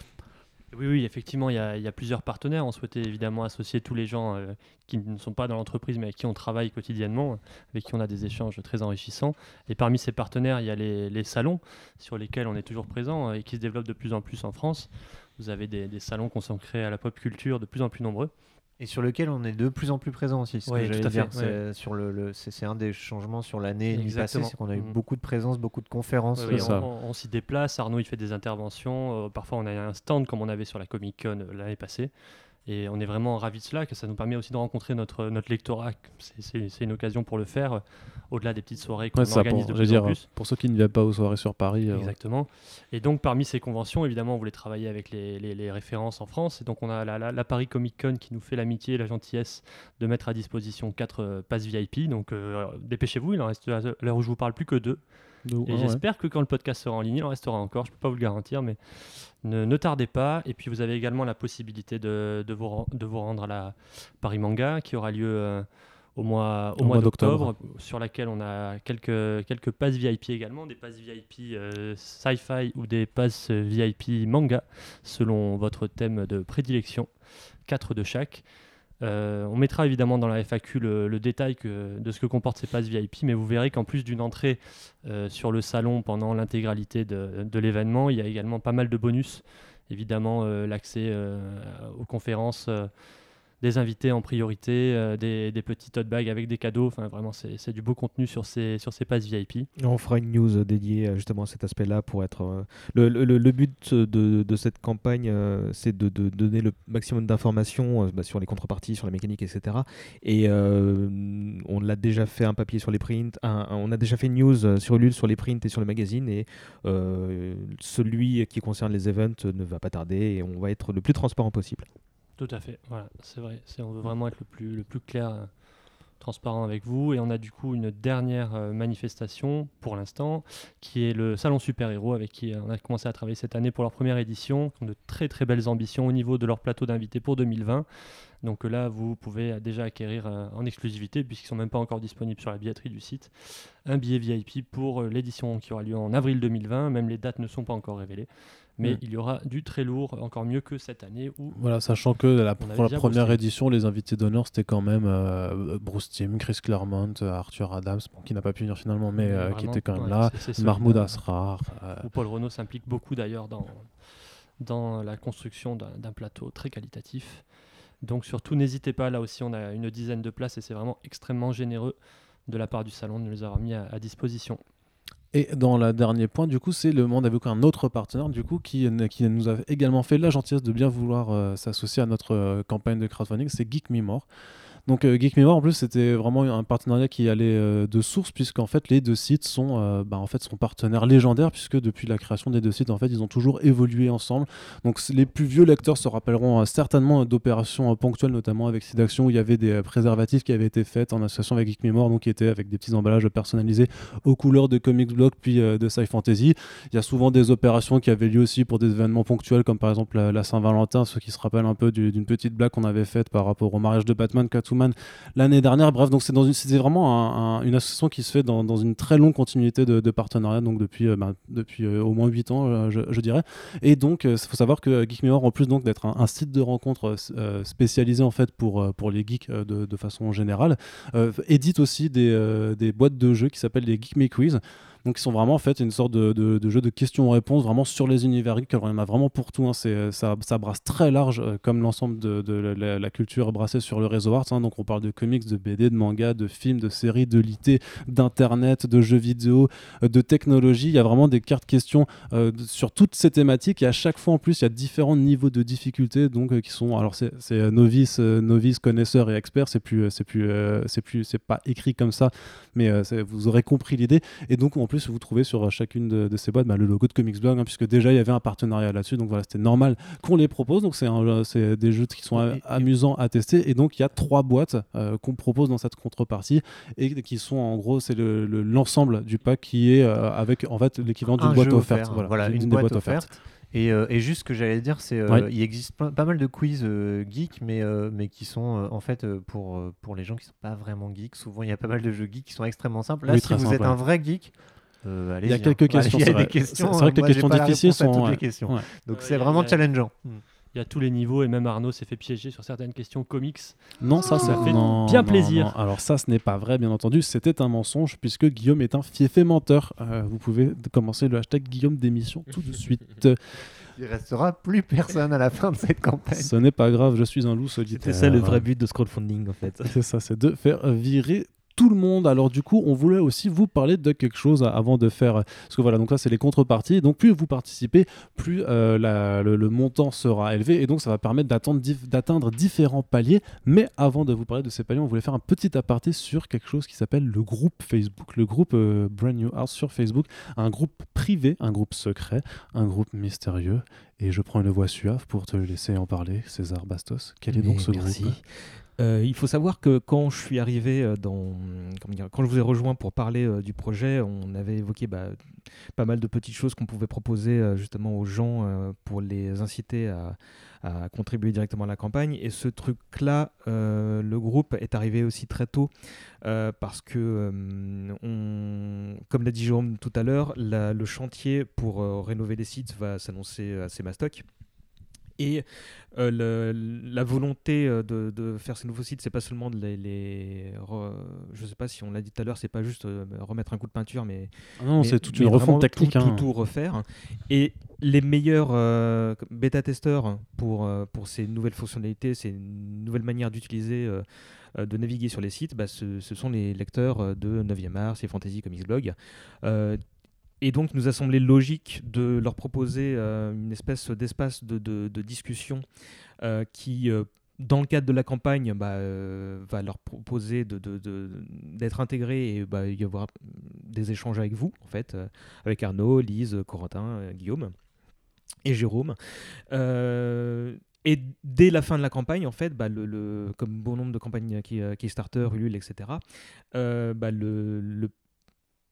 Oui, oui, effectivement, il y, a, plusieurs partenaires. On souhaitait évidemment associer tous les gens euh, qui ne sont pas dans l'entreprise, mais avec qui on travaille quotidiennement, avec qui on a des échanges très enrichissants. Et parmi ces partenaires, il y a les, salons sur lesquels on est toujours présent euh, et qui se développent de plus en plus en France. Vous avez des salons consacrés à la pop culture de plus en plus nombreux. Et sur lequel on est de plus en plus présent aussi. ce que Ouais, dire. C'est sur le, le- c'est c'est un des changements sur l'année passée, c'est qu'on a eu Mhm. beaucoup de présence, beaucoup de conférences. C'est on on- on s'y déplace, Arnaud il fait des interventions, euh, parfois on a un stand comme on avait sur la Comic Con euh, l'année passée. Et on est vraiment ravis de cela, que ça nous permet aussi de rencontrer notre, notre lectorat. C'est- une occasion pour le faire, euh, au-delà des petites soirées qu'on Ouais, ça, organise pour, de plus en plus. pour ceux qui ne viennent pas aux soirées sur Paris. euh, Exactement. Et donc, parmi ces conventions, évidemment, on voulait travailler avec les, les- les références en France. Et donc, on a la, la- la Paris Comic Con qui nous fait l'amitié et la gentillesse de mettre à disposition quatre euh, passes VIP. Donc, euh, dépêchez-vous, il en reste à l'heure où je vous parle plus que deux. Et ouais, ouais. j'espère que quand le podcast sera en ligne, il en restera encore. Je peux pas vous le garantir, mais ne, ne tardez pas. Et puis, vous avez également la possibilité de, de vous, de vous rendre à la Paris Manga qui aura lieu. euh, au mois, au Au mois mois d'octobre. sur laquelle on a quelques, quelques passes VIP également, des passes VIP euh, sci-fi ou des passes euh, VIP manga, selon votre thème de prédilection, quatre de chaque. Euh, on mettra évidemment dans la FAQ le, détail de ce que comportent ces passes VIP, mais vous verrez qu'en plus d'une entrée euh, sur le salon pendant l'intégralité de, l'événement, il y a également pas mal de bonus. Évidemment, euh, l'accès aux conférences des invités en priorité, euh, des, petits tote bags avec des cadeaux. Enfin, vraiment, c'est du beau contenu sur ces, sur ces passes VIP. On fera une news euh, dédiée euh, justement à cet aspect-là pour être. le, but de, cette campagne, c'est de, donner le maximum d'informations bah, sur les contreparties, sur les mécaniques, etc. Et on l'a déjà fait un papier sur les prints, on a déjà fait une news sur Ulule sur les prints et sur le magazine. Et celui qui concerne les events ne va pas tarder et on va être le plus transparent possible. Tout à fait, voilà, c'est vrai. On veut vraiment être le plus, clair, euh, transparent avec vous. Et on a du coup une dernière euh, manifestation pour l'instant, qui est le Salon Super Héros, avec qui euh, on a commencé à travailler cette année pour leur première édition. Ils ont de très très belles ambitions au niveau de leur plateau d'invités pour 2020. Donc là, vous pouvez déjà acquérir en exclusivité, puisqu'ils sont même pas encore disponibles sur la billetterie du site, un billet VIP pour l'édition qui aura lieu en avril 2020. Même les dates ne sont pas encore révélées. Mais Mm. il y aura du très lourd, encore mieux que cette année où Voilà, sachant que la, pour la première édition, les invités d'honneur, c'était quand même euh, Bruce Timm, Chris Claremont, euh, Arthur Adams, bon, qui n'a pas pu venir finalement, mais euh, qui était quand même là, solide, Mahmoud. Asrar. euh, Où Paul Renault s'implique beaucoup d'ailleurs dans, dans la construction d'un d'un plateau très qualitatif. Donc surtout, n'hésitez pas, là aussi on a une dizaine de places et c'est vraiment extrêmement généreux de la part du salon de nous les avoir mis à, à disposition. Et dans le dernier point, du coup, c'est le monde avec un autre partenaire, du coup, qui, nous a également fait la gentillesse de bien vouloir euh, s'associer à notre euh, campagne de crowdfunding, c'est Geek. Donc euh, Geek en plus, c'était vraiment un partenariat qui allait euh, de source, puisqu'en fait, les deux sites sont, euh, bah, en fait, sont partenaires légendaires, puisque depuis la création des deux sites, en fait, ils ont toujours évolué ensemble. Donc les plus vieux lecteurs se rappelleront euh, certainement d'opérations ponctuelles, notamment avec Sidaction, où il y avait des préservatifs qui avaient été faits en association avec Geek Me More, donc qui étaient avec des petits emballages personnalisés aux couleurs de Comics Blog puis de Sci Fantasy. Il y a souvent des opérations qui avaient lieu aussi pour des événements ponctuels, comme par exemple la, Saint-Valentin, ceux qui se rappellent un peu du- d'une petite blague qu'on avait faite par rapport au mariage de Batman, Catwoman l'année dernière. Bref, donc c'est vraiment un- un- une association qui se fait dans, une très longue continuité de, partenariat, donc depuis, euh, bah, euh, au moins 8 ans, euh, je, dirais. Et donc, il faut savoir que Geek Mirror, en plus d'être un, site de rencontre spécialisé en fait pour, les geeks de, façon générale, édite aussi des, boîtes de jeux qui s'appellent des Geek Me Quiz. Donc, ils sont vraiment en fait une sorte de, de, jeu de questions-réponses vraiment sur les univers geeks. Alors, il y en a vraiment pour tout. hein. C'est, ça, ça brasse très large, euh, comme l'ensemble de, de la, culture brassée sur le réseau Arts. hein. Donc, on parle de comics, de BD, de manga, de films, de séries, de l'IT, d'internet, de jeux vidéo, euh, de technologie. Il y a vraiment des cartes questions euh, sur toutes ces thématiques. Et à chaque fois, en plus, il y a différents niveaux de difficulté. Donc, euh, qui sont. Alors, c'est, c'est euh, novice, euh, novice, connaisseur et expert. C'est plus, euh, c'est plus, euh, c'est plus, c'est pas écrit comme ça, mais euh, vous aurez compris l'idée. Et donc, en plus, vous trouvez sur euh, chacune de, de ces boîtes bah, le logo de Comics Blog, hein, puisque déjà il y avait un partenariat là-dessus. Donc voilà, c'était normal qu'on les propose. Donc c'est c'est des jeux qui sont a- Et- et- amusants à tester. Et donc il y a trois boîtes euh, qu'on propose dans cette contrepartie et qui sont en gros, c'est le- le- l'ensemble du pack qui est euh, avec en fait l'équivalent d'une Un boîte offerte. offert, voilà, d'une une boîte offerte. Et, euh, et juste ce que j'allais dire, c'est euh, Ouais. il existe pas, pas mal de quiz euh, geeks, mais, euh, mais qui sont euh, en fait euh, pour, euh, pour les gens qui sont pas vraiment geeks. Souvent, il y a pas mal de jeux geeks qui sont extrêmement simples. Là, Oui, si vous simple, êtes ouais. un vrai geek, euh. Il y a hein. quelques Voilà, questions, Il y c'est a des vrai. questions. C'est vrai que les moi, questions difficiles sont, toutes ouais. les questions. Ouais. Donc c'est vraiment a- challengeant. Il y a tous les niveaux et même Arnaud s'est fait piéger sur certaines questions comics. Non, ça, Ça c'est fait non, bien non, plaisir. non. Alors ça, ce n'est pas vrai, bien entendu. C'était un mensonge puisque Guillaume est un fiefé menteur. Euh, vous pouvez commencer le hashtag Guillaume d'émission tout de suite. (laughs) Il restera plus personne à la fin de cette campagne. Ce n'est pas grave, je suis un loup solitaire. C'était ça le vrai but de ce crowdfunding en fait. C'est ça, c'est de faire virer tout le monde. Alors du coup, on voulait aussi vous parler de quelque chose avant de faire... Parce que voilà, donc ça c'est les contreparties. Donc plus vous participez, plus euh, la- le, le montant sera élevé. Et donc ça va permettre d'atteindre différents paliers. Mais avant de vous parler de ces paliers, on voulait faire un petit aparté sur quelque chose qui s'appelle le groupe Facebook. Le groupe euh, Brand New House sur Facebook. Un groupe privé, un groupe secret, un groupe mystérieux. Et je prends une voix suave pour te laisser en parler. César Bastos, quel est donc ce merci. groupe Euh, il faut savoir que quand je suis arrivé euh, dans, quand je vous ai rejoint pour parler euh, du projet, on avait évoqué bah, pas mal de petites choses qu'on pouvait proposer justement aux gens pour les inciter à, contribuer directement à la campagne. Et ce truc-là, le groupe est arrivé aussi très tôt parce que, comme l'a dit Jérôme tout à l'heure, le chantier pour rénover les sites va s'annoncer assez mastoc. Et euh, le- la volonté euh, de, de faire ces nouveaux sites, c'est pas seulement de les, les re- je sais pas si on l'a dit tout à l'heure, c'est pas juste euh, remettre un coup de peinture, mais Ah non, c'est toute mais une refonte technique. Tout, hein. tout, tout refaire. Et les meilleurs euh, bêta-testeurs pour, pour ces nouvelles fonctionnalités, ces nouvelles manières d'utiliser, euh, de naviguer sur les sites, bah, ce, ce sont les lecteurs de 9e art, c'est Fantasy Comics Blog. Euh, et donc, il nous a semblé logique de leur proposer euh, une espèce d'espace de, discussion euh, qui, euh, dans le cadre de la campagne, bah, va leur proposer d'être intégrés et bah, y avoir des échanges avec vous, en fait, avec Arnaud, Lise, Corentin, Guillaume et Jérôme. Et dès la fin de la campagne, en fait, bah, comme bon nombre de campagnes qui, Kickstarter, Ulule, etc., bah, le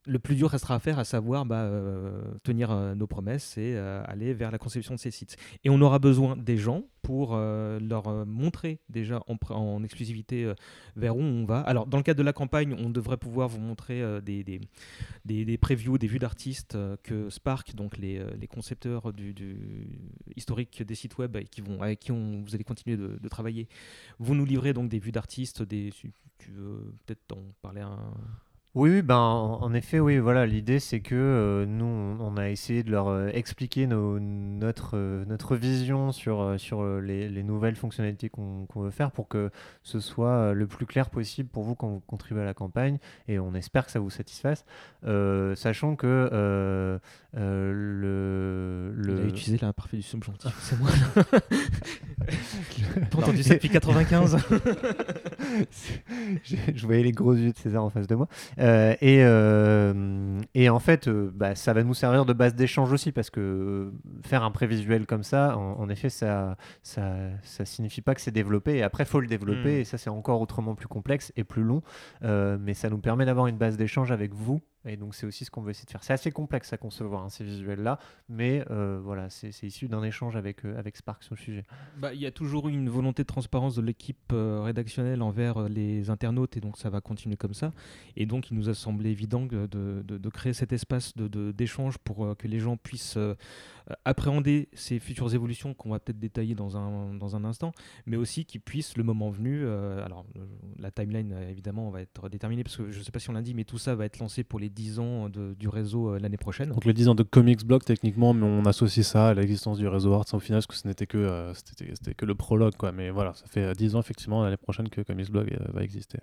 le plus dur restera à faire, à savoir bah, euh, tenir euh, nos promesses et euh, aller vers la conception de ces sites. Et on aura besoin des gens pour leur montrer déjà en, exclusivité vers où on va. Alors, dans le cadre de la campagne, on devrait pouvoir vous montrer des, des, des, des previews, des vues d'artistes que Spark, donc les, les concepteurs du, historique des sites web qui vont, avec qui on, vous allez continuer de, travailler, vous nous livrez donc des vues d'artistes, tu veux peut-être en parler un... Oui, oui, ben, en, effet, oui, voilà, l'idée c'est que euh, nous, on, on a essayé de leur euh, expliquer nos- notre, euh, notre vision sur, sur les, les nouvelles fonctionnalités qu'on veut faire pour que ce soit le plus clair possible pour vous quand vous contribuez à la campagne et on espère que ça vous satisfasse, sachant que euh, le, Il a le... utilisé l'imparfait du subjonctif, c'est moi. (laughs) T'as entendu ça depuis 95 (laughs) je, je voyais les gros yeux de César en face de moi. Euh, et, euh, et en fait, euh, bah, ça va nous servir de base d'échange aussi parce que faire un prévisuel comme ça, en, en effet, ça, ça, ça signifie pas que c'est développé. Et après, il faut le développer Mm. et ça, c'est encore autrement plus complexe et plus long. Mais ça nous permet d'avoir une base d'échange avec vous. Et donc, c'est aussi ce qu'on veut essayer de faire. C'est assez complexe à concevoir, hein, ces visuels-là. Mais euh, voilà, c'est issu d'un échange avec, euh, avec Spark sur le sujet. Bah, Il y a toujours eu une volonté de transparence de l'équipe euh, rédactionnelle envers les internautes et donc ça va continuer comme ça. Et donc il nous a semblé évident de, de- de créer cet espace d'échange pour que les gens puissent appréhender ces futures évolutions qu'on va peut-être détailler dans un, dans un instant, mais aussi qu'ils puissent, le moment venu, alors la timeline évidemment va être déterminée parce que je ne sais pas si on l'a dit, mais tout ça va être lancé pour les 10 ans de- du réseau euh, l'année prochaine. Donc les 10 ans de Comics Blog techniquement, mais on associe ça à l'existence du réseau Arts au final, parce que ce n'était que, euh, c'était, que le prologue, quoi. Mais voilà, ça fait euh, 10 ans effectivement l'année prochaine que Comics Blog euh, va exister.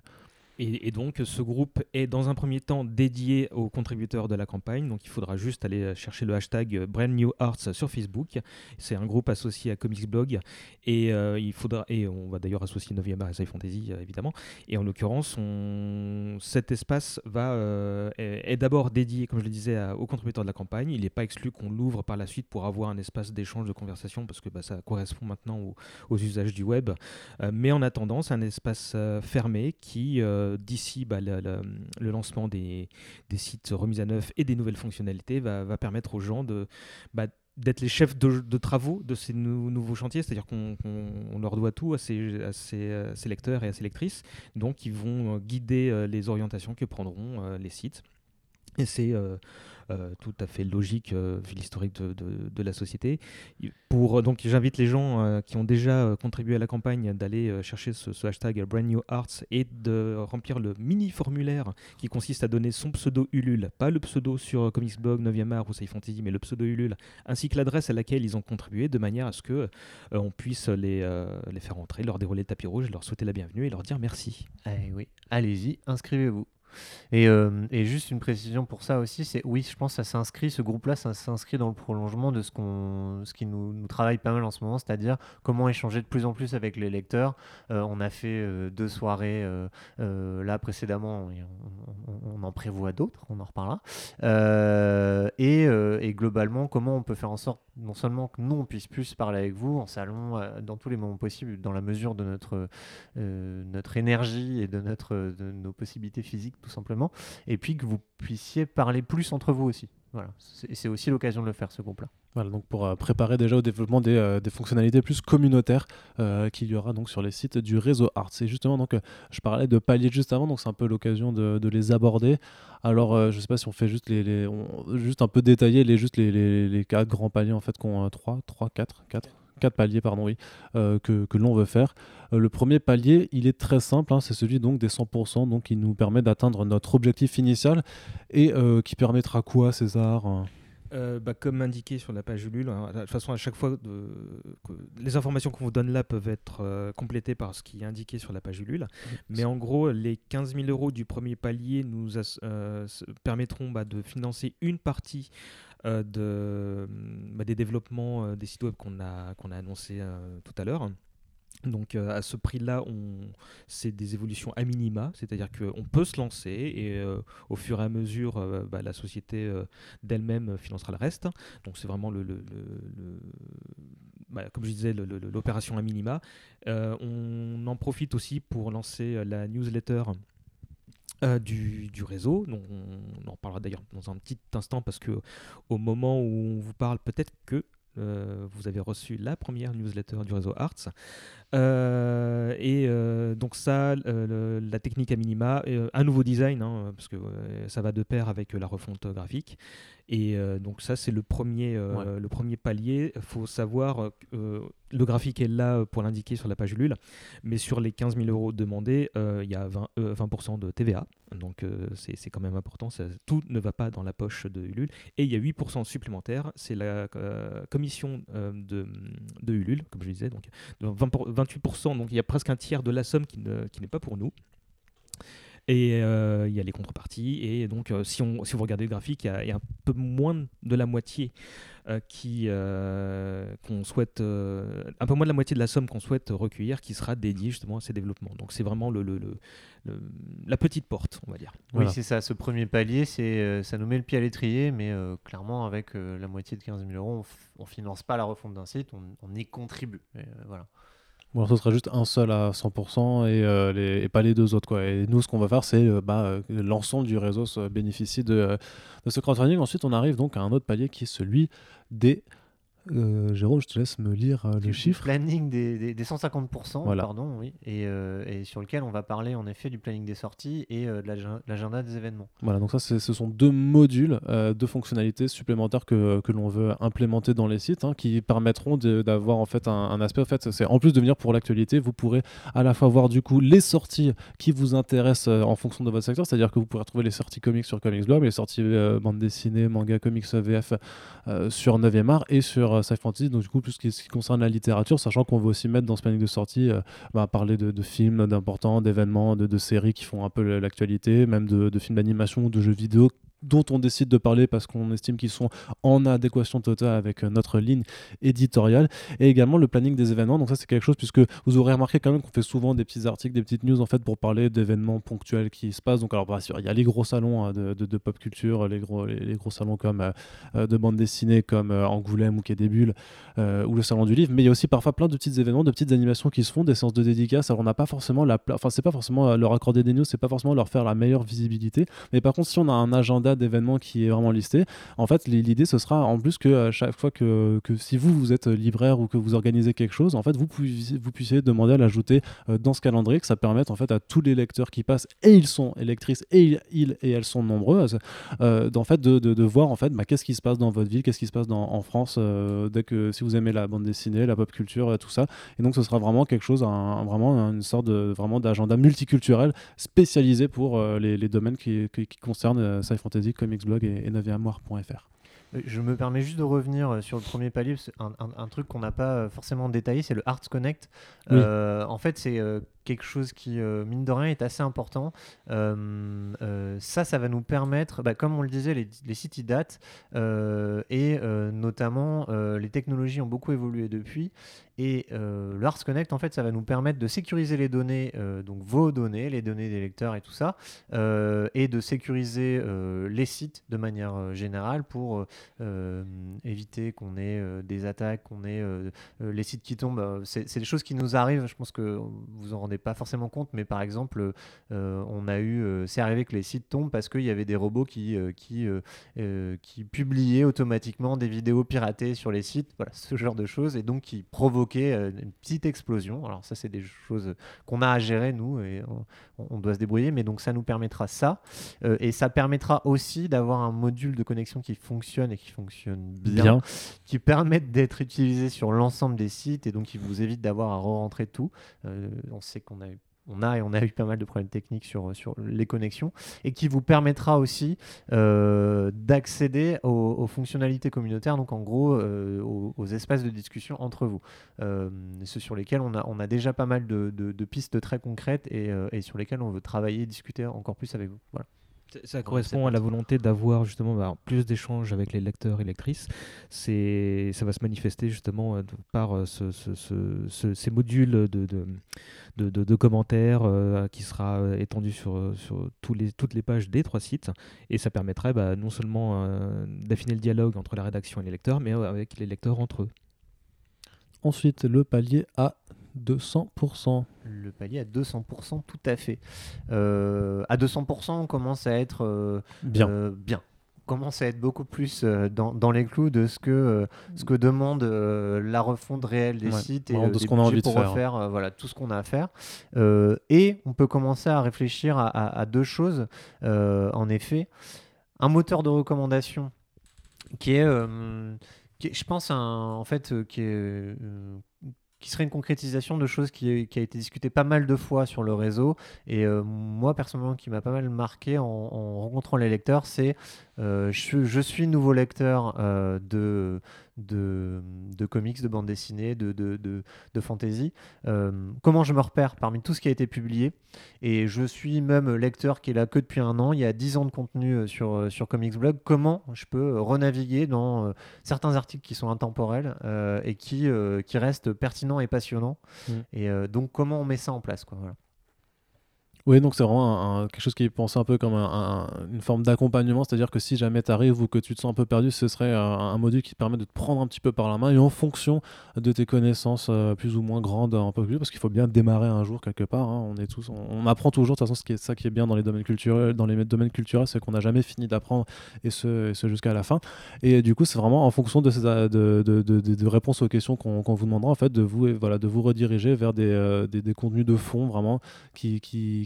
Et, donc, ce groupe est dans un premier temps dédié aux contributeurs de la campagne. Donc, il faudra juste aller euh, chercher le hashtag euh, Brand New Arts sur Facebook. C'est un groupe associé à Comics Blog. Et, euh, il faudra, et on va d'ailleurs associer 9e art et Fantasy, évidemment. Et en l'occurrence, cet espace va, est, d'abord dédié, comme je le disais, aux contributeurs de la campagne. Il n'est pas exclu qu'on l'ouvre par la suite pour avoir un espace d'échange, de conversation, parce que bah, ça correspond maintenant aux, usages du web. Mais en attendant, c'est un espace fermé qui, d'ici bah, le, lancement des, sites remis à neuf et des nouvelles fonctionnalités, va, permettre aux gens bah, d'être les chefs de, travaux de ces nou- nouveaux chantiers, c'est-à-dire qu'on qu'on- on leur doit tout à ces, à euh, lecteurs et à ces lectrices, donc ils vont euh, guider euh, les orientations que prendront les sites. Tout à fait logique euh, vu l'historique de, la société. Pour, donc j'invite les gens euh, qui ont déjà euh, contribué à la campagne d'aller euh, chercher ce, hashtag Brand New Arts et de remplir le mini formulaire qui consiste à donner son pseudo Ulule, pas le pseudo sur euh, Comics Blog, 9e art ou Sci Fantasy, mais le pseudo Ulule, ainsi que l'adresse à laquelle ils ont contribué, de manière à ce que euh, on puisse les, euh, les faire entrer, leur dérouler le tapis rouge, leur souhaiter la bienvenue et leur dire merci. Eh oui, allez-y, inscrivez-vous. Et, euh, et juste une précision pour ça aussi, c'est oui, je pense que ça s'inscrit, ce groupe-là, ça s'inscrit dans le prolongement de ce, qu'on, ce qui nous, travaille pas mal en ce moment, c'est-à-dire comment échanger de plus en plus avec les lecteurs. Euh, on a fait euh, deux soirées là précédemment, on, en prévoit d'autres, on en reparlera. Et globalement, comment on peut faire en sorte non seulement que nous on puisse plus parler avec vous en salon, euh, dans tous les moments possibles, dans la mesure de notre euh, notre énergie et de, notre, de nos possibilités physiques tout simplement, et puis que vous puissiez parler plus entre vous aussi. Voilà, c'est aussi l'occasion de le faire ce groupe-là. Voilà, donc pour euh, préparer déjà au développement des, euh, des fonctionnalités plus communautaires euh, qu'il y aura donc sur les sites du réseau Arts. Et justement, donc, euh, je parlais de paliers juste avant, donc c'est un peu l'occasion de, de les aborder. Alors, je sais pas si on fait juste les, les- juste un peu détailler les juste les, les quatre grands paliers en fait qu'on 3 3 4 4 quatre paliers, pardon, oui, euh, que, que l'on veut faire. Euh, le premier palier, il est très simple, hein, c'est celui donc des 100%, donc qui nous permet d'atteindre notre objectif initial et euh, qui permettra quoi, César? Bah, comme indiqué sur la page Ulule, hein, de toute façon, à chaque fois, les informations qu'on vous donne là peuvent être complétées par ce qui est indiqué sur la page Ulule. Mais en gros, les 15 000 euros du premier palier nous permettront bah, de financer une partie de, bah, des développements euh, des sites web qu'on a, qu'on a annoncé euh, tout à l'heure. Donc euh, à ce prix-là, c'est des évolutions à minima, c'est-à-dire qu'on peut se lancer et euh, au fur et à mesure, euh, bah, la société euh, d'elle-même euh, financera le reste. Donc c'est vraiment le, bah, comme je disais, l'opération à minima. Euh, on en profite aussi pour lancer euh, la newsletter. Euh, du, réseau, donc on, en parlera d'ailleurs dans un petit instant parce que au moment où on vous parle, peut-être que euh, vous avez reçu la première newsletter du réseau Arts. Euh, et donc ça, la technique à minima, un nouveau design, hein, parce que ça va de pair avec la refonte graphique. Et euh, donc ça, c'est le premier, euh, Ouais. le premier palier. Il faut savoir, euh, le graphique est là pour l'indiquer sur la page Ulule, mais sur les 15 000 euros demandés, il y a 20, euh, 20% de TVA. Donc c'est quand même important, ça- tout ne va pas dans la poche de Ulule. Et il y a 8% supplémentaires, c'est la commission de, de Ulule, comme je disais, donc de 20 pour- 28%, donc il y a presque un tiers de la somme qui ne- qui n'est pas pour nous. Et euh, il y a les contreparties. Et donc, euh, si, on, si vous regardez le graphique, il y a, il y a un peu moins de la moitié euh, qui qu'on souhaite, un peu moins de la moitié de la somme qu'on souhaite recueillir, qui sera dédiée justement à ces développements. Donc, c'est vraiment le, le- le- le- la petite porte, on va dire. Voilà. Oui, c'est ça. Ce premier palier, c'est, ça nous met le pied à l'étrier, mais clairement, avec la moitié de 15 000 euros, on, on finance pas la refonte d'un site, on, on y contribue. Et, voilà. Bon, ce sera juste un seul à 100% et, euh, les- pas les deux autres. Quoi. Et nous, ce qu'on va faire, c'est euh, bah, euh, que l'ensemble du réseau se bénéficie de, de ce crowdfunding. Ensuite, on arrive donc à un autre palier qui est celui des. Euh, Jérôme, je te laisse me lire euh, le chiffre. planning des, des- des 150%, Voilà. pardon, oui, et, euh, et sur lequel on va parler en effet du planning des sorties et euh, de l'ag- l'agenda des événements. Voilà, donc ça, ce sont deux modules, deux fonctionnalités supplémentaires que, que l'on veut implémenter dans les sites, hein, qui permettront d'avoir en fait un, un aspect. En fait, c'est en plus de venir pour l'actualité, vous pourrez à la fois voir du coup les sorties qui vous intéressent en fonction de votre secteur, c'est-à-dire que vous pourrez retrouver les sorties comics sur Comics Blog, les sorties bande dessinée, manga, comics VF euh, sur 9e art et sur euh, Sci Fantasy. Donc du coup, plus ce qui, ce qui concerne la littérature, sachant qu'on veut aussi mettre dans ce planning de sortie, euh, bah, parler de, films d'importants, d'événements, de, séries qui font un peu l'actualité, même de, de films d'animation ou de jeux vidéo dont on décide de parler parce qu'on estime qu'ils sont en adéquation totale avec euh, notre ligne éditoriale et également le planning des événements. Donc ça c'est quelque chose puisque vous aurez remarqué quand même qu'on fait souvent des petits articles des petites news en fait pour parler d'événements ponctuels qui se passent. Donc alors bien sûr il y a les gros salons hein, de, pop culture les gros les, gros salons comme euh, euh, de bande dessinée comme Angoulême ou Quai ou le salon du livre. Mais il y a aussi parfois plein de petits événements de petites animations qui se font des séances de dédicaces. Alors on n'a pas forcément la enfin c'est pas forcément leur accorder des news c'est pas forcément leur faire la meilleure visibilité. Mais par contre si on a un agenda d'événements qui est vraiment listé. En fait li- l'idée ce sera en plus que à chaque fois que, que si vous vous êtes libraire ou que vous organisez quelque chose en fait vous puissiez, vous puissiez demander à l'ajouter euh, dans ce calendrier que ça permette en fait à tous les lecteurs qui passent et ils sont électrices et ils, et elles sont nombreuses euh, d'en fait de, de, voir en fait bah, qu'est-ce qui se passe dans votre ville qu'est-ce qui se passe en France euh, dès que si vous aimez la bande dessinée la pop culture euh, tout ça. Et donc ce sera vraiment quelque chose vraiment une sorte vraiment d'agenda multiculturel spécialisé pour euh, les, domaines qui, qui, concernent euh, Sci Fantasy Comics Blog et, et 9earmoire.fr Euh, Je me permets juste de revenir euh, sur le premier palier, un, un- un truc qu'on n'a pas euh, forcément détaillé, c'est le Arts Connect. Oui. Euh, en fait, c'est quelque chose qui, euh, mine de rien, est assez important. Euh, euh, ça, ça va nous permettre, bah, comme on le disait, les, les sites ils datent, et notamment les technologies ont beaucoup évolué depuis. Et le Arts Connect, en fait, ça va nous permettre de sécuriser les données, donc vos données, les données des lecteurs et tout ça, et de sécuriser les sites de manière générale pour éviter qu'on ait des attaques, qu'on ait les sites qui tombent. c'est c'est des choses qui nous arrivent, je pense que vous en rendez pas forcément compte, mais par exemple, euh, on a eu, euh, c'est arrivé que les sites tombent parce qu'il y avait des robots qui, euh, qui, qui publiaient automatiquement des vidéos piratées sur les sites, voilà, ce genre de choses, et donc qui provoquaient une petite explosion. Alors ça, c'est des choses qu'on a à gérer, nous, et on, on doit se débrouiller, mais donc ça nous permettra ça, et ça permettra aussi d'avoir un module de connexion qui fonctionne et qui fonctionne bien, Bien. qui permettent d'être utilisés sur l'ensemble des sites, et donc qui vous évite d'avoir à re-rentrer tout. Euh, on sait qu'on a eu on a et on a eu pas mal de problèmes techniques sur, les connexions et qui vous permettra aussi euh, d'accéder aux, fonctionnalités communautaires, donc en gros euh, aux, espaces de discussion entre vous. Euh, ceux sur lesquels on a, on a déjà pas mal de, pistes très concrètes et, sur lesquels on veut travailler et discuter encore plus avec vous. Ça- correspond à la volonté d'avoir justement bah, plus d'échanges avec les lecteurs et lectrices. C'est, ça va se manifester justement euh, par euh, ce- ce- ce- ce- ces modules de, de, de, de- de commentaires euh, qui sera étendu sur, sur tous les, toutes les pages des trois sites. Et ça permettrait bah, non seulement euh, d'affiner le dialogue entre la rédaction et les lecteurs, mais avec les lecteurs entre eux. Ensuite, le palier à 200%. Le palier à 200%, tout à fait. Euh, à 200%, on commence à être euh, Bien. euh, bien. On commence à être beaucoup plus euh, dans, dans les clous de ce que, euh, ce que demande euh, la refonte réelle des Ouais, sites et de ce qu'on a envie de faire. refaire euh, voilà, tout ce qu'on a à faire. Euh, et on peut commencer à réfléchir à, à- à deux choses. En effet, un moteur de recommandation qui est, qui est, je pense, un, en fait, qui est qui serait une concrétisation de choses qui, a été discutée pas mal de fois sur le réseau. Et euh, moi, personnellement, qui m'a pas mal marqué en rencontrant les lecteurs, c'est euh, je, je suis nouveau lecteur euh, de, de, de comics, de bande dessinée, de, de, de, de fantasy. Euh, comment je me repère parmi tout ce qui a été publié Et je suis même lecteur qui est là que depuis un an. Il y a 10 ans de contenu sur, sur Comics Blog. Comment je peux renaviguer dans certains articles qui sont intemporels et qui, qui restent pertinents et passionnants. Mm. Et donc, comment on met ça en place quoi, voilà. Oui, donc c'est vraiment quelque chose qui est pensé un peu comme un- un- une forme d'accompagnement, c'est-à-dire que si jamais tu arrives ou que tu te sens un peu perdu, ce serait un, un module qui te permet de te prendre un petit peu par la main et en fonction de tes connaissances euh, plus ou moins grandes, un peu plus, parce qu'il faut bien démarrer un jour quelque part. hein, on apprend toujours. De toute façon, ce qui est ça qui est bien dans les domaines culturels, dans les domaines culturels, c'est qu'on n'a jamais fini d'apprendre et ce, jusqu'à la fin. Et du coup, c'est vraiment en fonction de ces de réponses aux questions qu'on vous demandera en fait de vous rediriger vers des, euh, contenus de fond vraiment qui,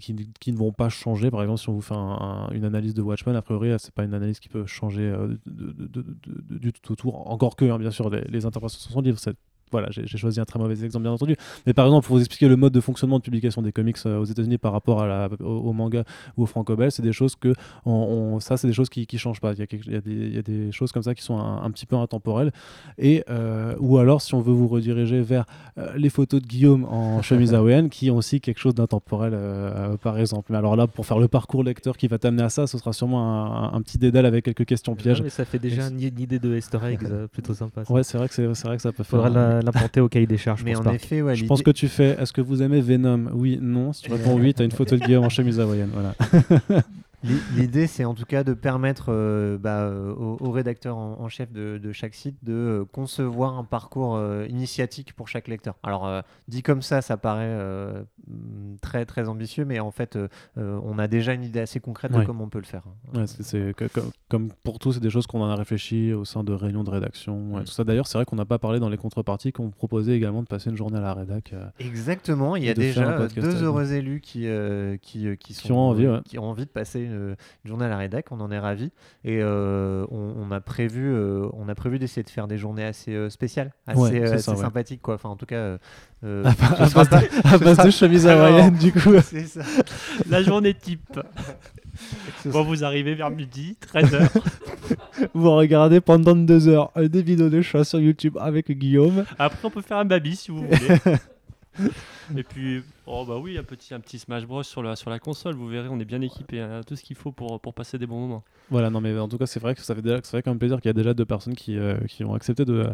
qui, ne- vont pas changer. Par exemple, si on vous fait un- un- une analyse de Watchmen, a priori, euh, c'est pas une analyse qui peut changer euh, du tout autour. Encore que, hein, bien sûr, les, interprétations sont livres. c'est- Voilà, j'ai choisi un très mauvais exemple, bien entendu. Mais par exemple, pour vous expliquer le mode de fonctionnement de publication des comics euh, aux États-Unis par rapport à la, au, au manga ou au franco-belge, c'est des choses que, on, on- ça, c'est des choses qui, qui changent pas. Il y, a quelque- il y a des, il y a des choses comme ça qui sont un, un petit peu intemporelles. Et, euh, ou alors, si on veut vous rediriger vers euh, les photos de Guillaume en (laughs) chemise hawaïenne, qui ont aussi quelque chose d'intemporel, par exemple. Mais alors là, pour faire le parcours lecteur qui va t'amener à ça, ce sera sûrement un, un petit dédale avec quelques questions pièges. mais ça fait déjà une, une idée de Easter (laughs) euh, plutôt sympa. ça. Ouais, c'est vrai que c'est c'est vrai que ça peut faire. Faudra la- l'implanter au cahier des charges. Mais pour en Spark. effet, ouais, Je pense que tu fais. Est-ce que vous aimez Venom? Oui, non. Si tu réponds oui, t'as une photo de Guillaume en chemise hawaïenne. Voilà. (laughs) L'i- L'idée, c'est en tout cas de permettre euh, bah, euh, au, au rédacteur en, en chef de, de chaque site de euh, concevoir un parcours euh, initiatique pour chaque lecteur. Alors, euh, dit comme ça, ça paraît très très ambitieux, mais en fait, euh, euh, on a déjà une idée assez concrète Ouais. de comment on peut le faire. Ouais, c'est- comme pour tout, c'est des choses qu'on en a réfléchi au sein de réunions de rédaction. Mm. tout ça. D'ailleurs, c'est vrai qu'on n'a pas parlé dans les contreparties qu'on proposait également de passer une journée à la rédac. euh, Exactement, il y a déjà deux heureux élus qui, qui, qui, sont, ont envie, qui ont envie de passer une, une journée à la rédac, on en est ravis. Et on, on a prévu, on a prévu d'essayer de faire des journées assez spéciales, assez, ça, sympathiques. Quoi. Enfin, en tout cas, euh, à à base de, à base sera de chemise Alors, hawaïenne, du coup. (laughs) C'est ça. La journée type. Bon, vous arrivez vers midi, 13h. (laughs) Vous regardez pendant deux heures des vidéos de chats sur YouTube avec Guillaume. Après, on peut faire un baby si vous voulez. (laughs) Et puis, oh bah oui, un petit, un petit Smash Bros sur la, sur la console. Vous verrez, on est bien équipé. hein, tout ce qu'il faut pour, pour passer des bons moments. Voilà, non, mais en tout cas, c'est vrai que ça fait, déjà, quand même plaisir qu'il y a déjà deux personnes qui, euh, qui ont accepté de,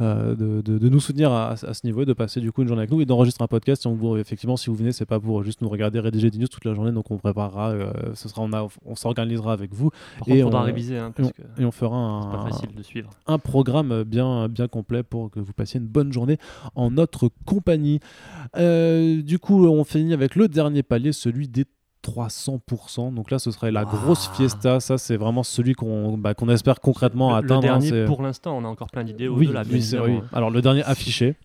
euh, de, de- de nous soutenir à, à ce niveau et de passer du coup une journée avec nous et d'enregistrer un podcast. On vous, effectivement, si vous venez, c'est pas pour juste nous regarder rédiger des news toute la journée, donc on préparera, euh, ce sera, on, a- on s'organisera avec vous Par Et contre, on- réviser, hein, et on, que et on fera pas un, facile de suivre. un programme bien, bien complet pour que vous passiez une bonne journée en notre compagnie. Euh, du coup, coup, on finit avec le dernier palier, celui des 300%. Donc là, ce serait la grosse fiesta. Ça, c'est vraiment celui qu'on bah, qu'on espère concrètement Le- atteindre. Le hein, dernier, c'est- pour l'instant, on a encore plein d'idées oui, oui, c'est- oui. Alors, le dernier affiché,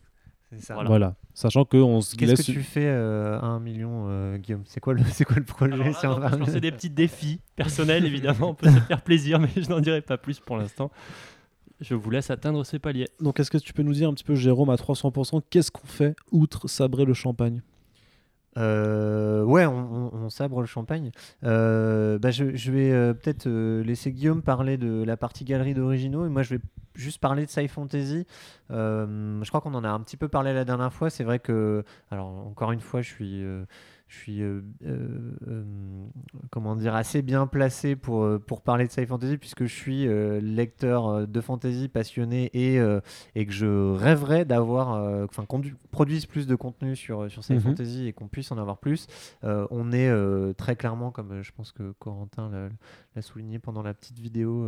C'est ça. Voilà. voilà. Sachant qu'on se Qu'est-ce laisse. que tu fais euh, à un million, euh, Guillaume? C'est quoi, le, c'est quoi le projet Alors si on on va- lancer (laughs) des petits défis personnels, évidemment. On peut se faire plaisir, mais je n'en dirai pas plus pour l'instant. Je vous laisse atteindre ces paliers. Donc, est-ce que tu peux nous dire un petit peu, Jérôme, à 300%, qu'est-ce qu'on fait outre sabrer le champagne? Euh, ouais, on, sabre le champagne. Euh, bah, je, vais euh, peut-être laisser Guillaume parler de la partie galerie d'originaux et moi je vais juste parler de Sci Fantasy. Je crois qu'on en a un petit peu parlé la dernière fois. C'est vrai que, alors encore une fois, je suis, je suis euh, euh, euh, comment dire, assez bien placé pour, pour parler de Sci Fantasy puisque je suis euh, lecteur de fantasy passionné et, et que je rêverais d'avoir, enfin qu'on du- produise plus de contenu sur, sur Sci Mhm. Fantasy et qu'on puisse en avoir plus. On est très clairement, comme je pense que Corentin l'a souligné pendant la petite vidéo,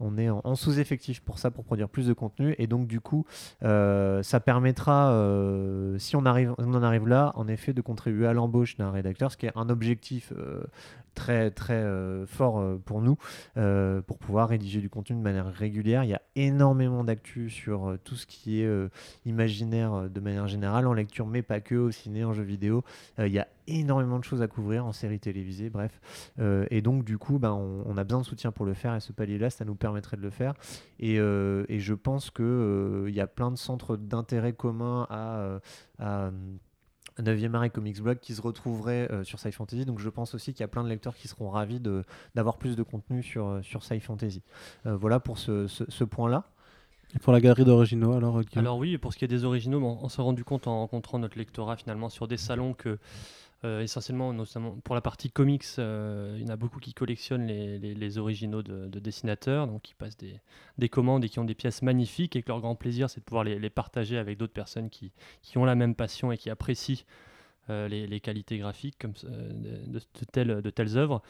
on est en, en sous-effectif pour ça, pour produire plus de contenu. Et donc, du coup, ça permettra, si on, arrive, on en arrive là, en effet, de contribuer à l'embauche d'un rédacteur, ce qui est un objectif euh, très, très euh, fort euh, pour nous, pour pouvoir rédiger du contenu de manière régulière. Il y a énormément d'actu sur tout ce qui est imaginaire de manière générale, en lecture, mais pas que, au ciné, en jeu vidéo. Il y a énormément de choses à couvrir en série télévisée, bref. Et donc, du coup, ben, on, a besoin de soutien pour le faire et ce palier-là, ça nous permettrait de le faire. Et, et je pense qu'il y a plein de centres d'intérêt communs à. euh, à 9e art et Comics Blog qui se retrouveraient euh, sur Sci Fantasy. Donc je pense aussi qu'il y a plein de lecteurs qui seront ravis de- d'avoir plus de contenu sur, euh, sur Sci Fantasy. Euh, voilà pour ce, ce- ce point-là. Et pour la galerie d'originaux, alors, Guillaume? Alors oui, pour ce qui est des originaux, bon, on s'est rendu compte en rencontrant notre lectorat finalement sur des salons que euh, essentiellement, notamment pour la partie comics, euh, il y en a beaucoup qui collectionnent les, les- originaux de, de dessinateurs, donc qui passent des, des commandes et qui ont des pièces magnifiques et que leur grand plaisir c'est de pouvoir les, les partager avec d'autres personnes qui, qui ont la même passion et qui apprécient euh, les, qualités graphiques comme, de, telles, de telles œuvres.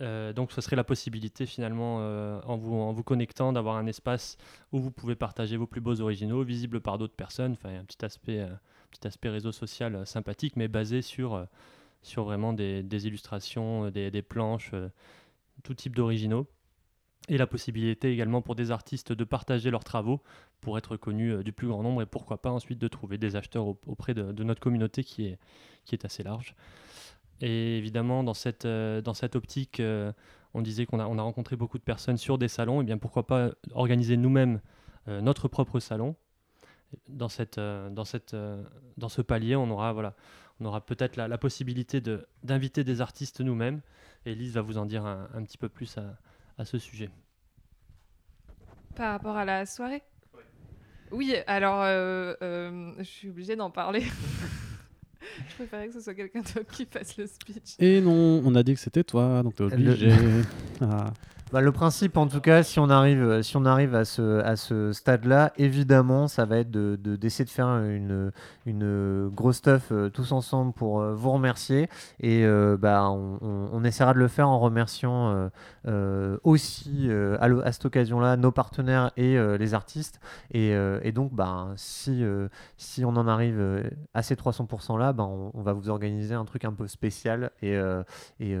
Donc ce serait la possibilité finalement en, vous, en vous connectant d'avoir un espace où vous pouvez partager vos plus beaux originaux, visibles par d'autres personnes. Enfin, un petit aspect, petit aspect réseau social euh, sympathique, mais basé sur, euh, vraiment des, illustrations, euh, des, planches, tout type d'originaux. Et la possibilité également pour des artistes de partager leurs travaux pour être connus du plus grand nombre et pourquoi pas ensuite de trouver des acheteurs au- auprès de, notre communauté qui est, assez large. Et évidemment, dans cette, optique, on disait qu'on a, a rencontré beaucoup de personnes sur des salons, et bien pourquoi pas organiser nous-mêmes notre propre salon. Dans, cette, euh, dans, cette, euh, dans ce palier, on aura, voilà, on aura peut-être la, la possibilité de- d'inviter des artistes nous-mêmes, et Lise va vous en dire un, un petit peu plus à, à ce sujet. Par rapport à la soirée? Oui, alors euh, euh, je suis obligée d'en parler. (laughs) je préférais que ce soit quelqu'un d'autre qui fasse le speech. Et non, on a dit que c'était toi, donc t'es obligé. Ah. (laughs) Bah, le principe, en tout cas, si on arrive, euh, si on arrive à ce, à ce stade-là, évidemment, ça va être de, de- d'essayer de faire une, une grosse stuff euh, tous ensemble pour euh, vous remercier. Et bah, on, on- essaiera de le faire en remerciant aussi, à, à cette occasion-là, nos partenaires et les artistes. Et, et donc, bah, si, si on en arrive à ces 300%-là, bah, on, on va vous organiser un truc un peu spécial. Et, et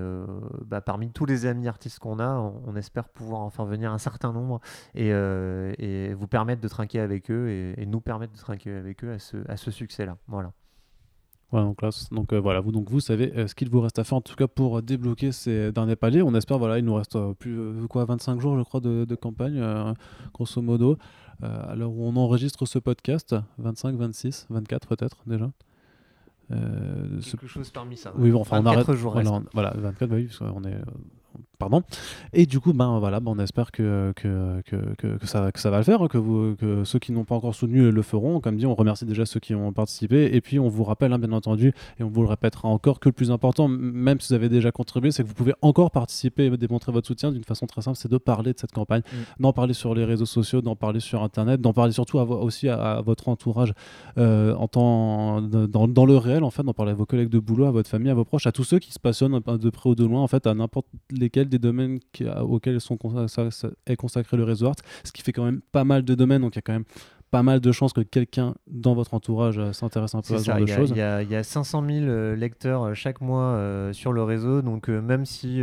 bah, parmi tous les amis artistes qu'on a, on, on espère pouvoir en faire venir un certain nombre et, euh, et vous permettre de trinquer avec eux et, et nous permettre de trinquer avec eux à ce, à ce succès-là. Voilà. Voilà, donc là, donc euh, voilà, vous donc vous savez euh, ce qu'il vous reste à faire en tout cas pour euh, débloquer ces derniers paliers. On espère, voilà, il nous reste euh, plus euh, quoi 25 jours, je crois, de, de campagne, euh, grosso modo. Euh, à l'heure où on enregistre ce podcast, 25, 26, 24 peut-être déjà. Euh, ce- Quelque chose parmi ça. Oui, bon, enfin, on arrête. jours Voilà, on- voilà, 24, bah oui, parce qu'on est. Pardon. Et du coup, ben voilà, ben, on espère que, que, que, que, que ça, que ça va le faire, que, vous, que ceux qui n'ont pas encore soutenu le feront. Comme dit, on remercie déjà ceux qui ont participé. Et puis, on vous rappelle, hein, bien entendu, et on vous le répétera encore, que le plus important, même si vous avez déjà contribué, c'est que vous pouvez encore participer et démontrer votre soutien d'une façon très simple, c'est de parler de cette campagne, d'en parler sur les réseaux sociaux, d'en parler sur Internet, d'en parler surtout à aussi à, à votre entourage euh, en temps, dans, dans le réel, en fait, d'en parler à vos collègues de boulot, à votre famille, à vos proches, à tous ceux qui se passionnent de près ou de loin, en fait, à n'importe lesquels des domaines qui- auxquels sont est consacré le réseau Art, ce qui fait quand même pas mal de domaines, donc il y a quand même pas mal de chances que quelqu'un dans votre entourage euh, s'intéresse un peu à ce genre il de y, a- choses. il y a- il y a 500 000 euh, lecteurs euh, chaque mois sur le réseau, donc même si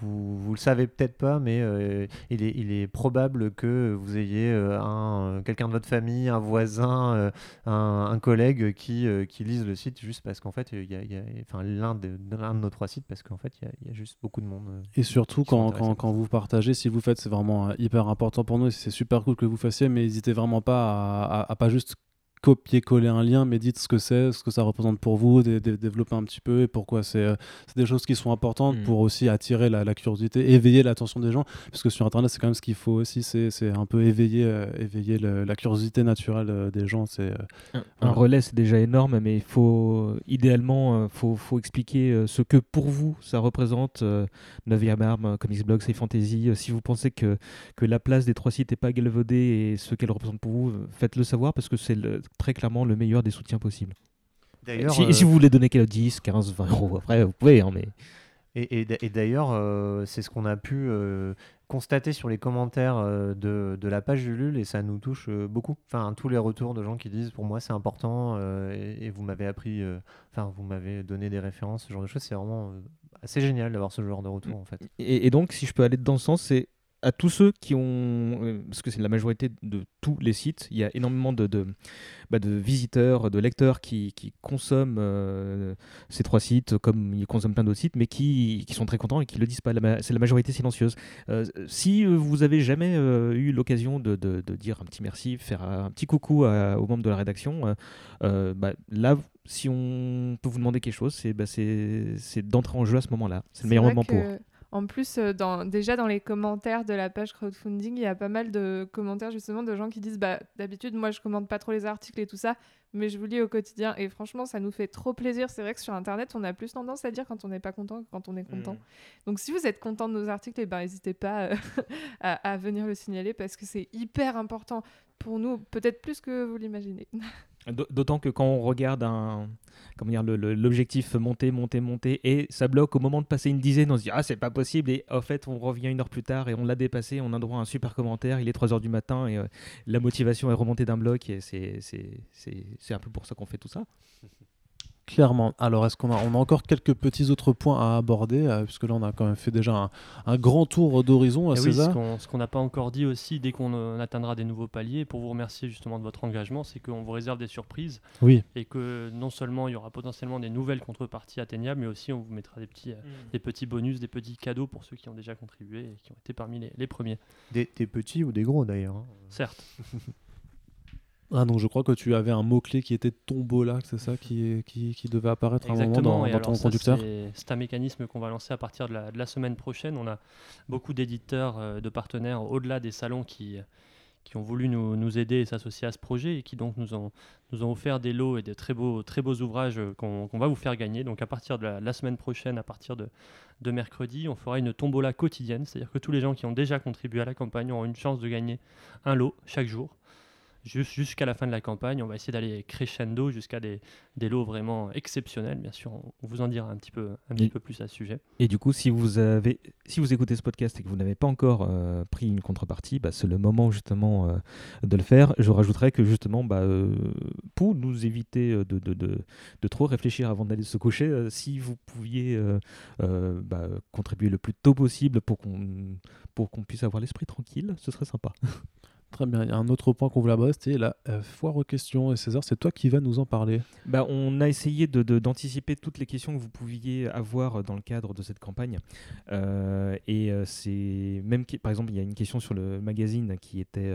vous, vous le savez peut-être pas, mais euh, il, est, il est probable que vous ayez euh, un, quelqu'un de votre famille, un voisin, euh, un, un collègue qui, euh, qui lise le site juste parce qu'en fait, il y a, il y a- enfin, l'un de, l'un de nos trois sites, parce qu'en fait, il y a, il y a juste beaucoup de monde. euh. Et surtout, quand, quand, quand vous partagez, si vous faites, c'est vraiment euh, hyper important pour nous et c'est super cool que vous fassiez, mais n'hésitez vraiment pas à, à- à pas juste copier-coller un lien, mais dites ce que c'est, ce que ça représente pour vous, dé- dé- développer un petit peu et pourquoi c'est euh, des choses qui sont importantes Mm. pour aussi attirer la, la curiosité, éveiller l'attention des gens, parce que sur Internet, c'est quand même ce qu'il faut aussi, c'est c'est un peu éveiller, euh, éveiller le- la curiosité naturelle euh, des gens. C'est Un, relais, c'est déjà énorme, mais il faut idéalement, faut, faut expliquer ce que pour vous ça représente. euh, 9e arme, Comics Blog, Safe Fantasy. Si vous pensez que, que la place des trois sites n'est pas galvaudée et ce qu'elle représente pour vous, faites-le savoir parce que c'est le- très clairement le meilleur des soutiens possibles. D'ailleurs, Si, euh, si vous voulez donner qu'à 10, 15, 20 euros, après vous pouvez, hein, mais Et, et d- et d'ailleurs, euh, c'est ce qu'on a pu euh, constater sur les commentaires de, de la page Ulule et ça nous touche beaucoup. Enfin, tous les retours de gens qui disent pour moi c'est important et, et vous m'avez appris, enfin, vous m'avez donné des références, ce genre de choses. C'est vraiment assez génial d'avoir ce genre de retour en fait. Et, et donc, si je peux aller dans ce sens, c'est à tous ceux qui ont, euh, parce que c'est la majorité de tous les sites, il y a énormément de, de, bah, de visiteurs, de lecteurs qui, qui consomment euh, ces trois sites, comme ils consomment plein d'autres sites, mais qui, qui sont très contents et qui le disent pas. C'est la majorité silencieuse. Euh, si vous avez jamais euh, eu l'occasion de, de- de dire un petit merci, faire un petit coucou à- aux membres de la rédaction, bah, là, si on peut vous demander quelque chose, c'est bah, d'entrer en jeu à ce moment-là. C'est le meilleur moment pour. En plus, euh, dans, déjà dans les commentaires de la page crowdfunding, il y a pas mal de commentaires justement de gens qui disent bah, d'habitude, moi je commente pas trop les articles et tout ça, mais je vous lis au quotidien. Et franchement, ça nous fait trop plaisir. C'est vrai que sur Internet, on a plus tendance à dire quand on n'est pas content que quand on est content. Mm. Donc si vous êtes content de nos articles, eh ben, n'hésitez pas euh, (laughs) à, à venir le signaler parce que c'est hyper important pour nous, peut-être plus que vous l'imaginez. (laughs) D'au- D'autant que quand on regarde un, comment dire, l'objectif monter, monter, monter, et ça bloque au moment de passer une dizaine, on se dit ah c'est pas possible, et en fait on revient une heure plus tard et on l'a dépassé, on a droit à un super commentaire, il est 3 heures du matin et euh, la motivation est remontée d'un bloc et c'est un peu pour ça qu'on fait tout ça. (laughs) Clairement. Alors, est-ce qu'on a, on a encore quelques petits autres points à aborder euh, Puisque là, on a quand même fait déjà un, un grand tour d'horizon, oui, ce César. qu'on ce qu'on n'a pas encore dit aussi, dès qu'on euh, atteindra des nouveaux paliers, pour vous remercier justement de votre engagement, c'est qu'on vous réserve des surprises Oui. et que non seulement il y aura potentiellement des nouvelles contreparties atteignables, mais aussi on vous mettra des petits, euh, des petits bonus, des petits cadeaux pour ceux qui ont déjà contribué et qui ont été parmi les, les premiers. Des, des petits ou des gros d'ailleurs. hein. Certes. (laughs) Ah, donc je crois que tu avais un mot-clé qui était tombola, c'est ça qui, qui, qui devait apparaître à un moment dans, et dans alors ton ça, conducteur c'est- un mécanisme qu'on va lancer à partir de la, de la semaine prochaine. On a beaucoup d'éditeurs, euh, de partenaires au-delà des salons qui, qui ont voulu nous, nous aider et s'associer à ce projet et qui donc nous ont, nous ont offert des lots et de très beaux, très beaux ouvrages qu'on qu'on va vous faire gagner. Donc à partir de la, la semaine prochaine, à partir de, de mercredi, on fera une tombola quotidienne, c'est-à-dire que tous les gens qui ont déjà contribué à la campagne auront une chance de gagner un lot chaque jour. Jus- Jusqu'à la fin de la campagne, on va essayer d'aller crescendo jusqu'à des, des lots vraiment exceptionnels. Bien sûr, on vous en dira un petit peu, un petit Et- peu plus à ce sujet. Et du coup, si vous, avez, si vous écoutez ce podcast et que vous n'avez pas encore euh, pris une contrepartie, bah, c'est le moment justement euh, de le faire. Je rajouterais que justement, bah, euh, pour nous éviter de, de, de, de trop réfléchir avant d'aller se coucher, si vous pouviez bah, contribuer le plus tôt possible pour qu'on pour qu'on puisse avoir l'esprit tranquille, ce serait sympa. (laughs) Très bien. Il y a un autre point qu'on voulait aborder, c'était la euh, foire aux questions. Et César, c'est toi qui vas nous en parler. Bah, on a essayé de- de- d'anticiper toutes les questions que vous pouviez avoir dans le cadre de cette campagne. Euh, et euh, c'est même, par exemple, il y a une question sur le magazine qui était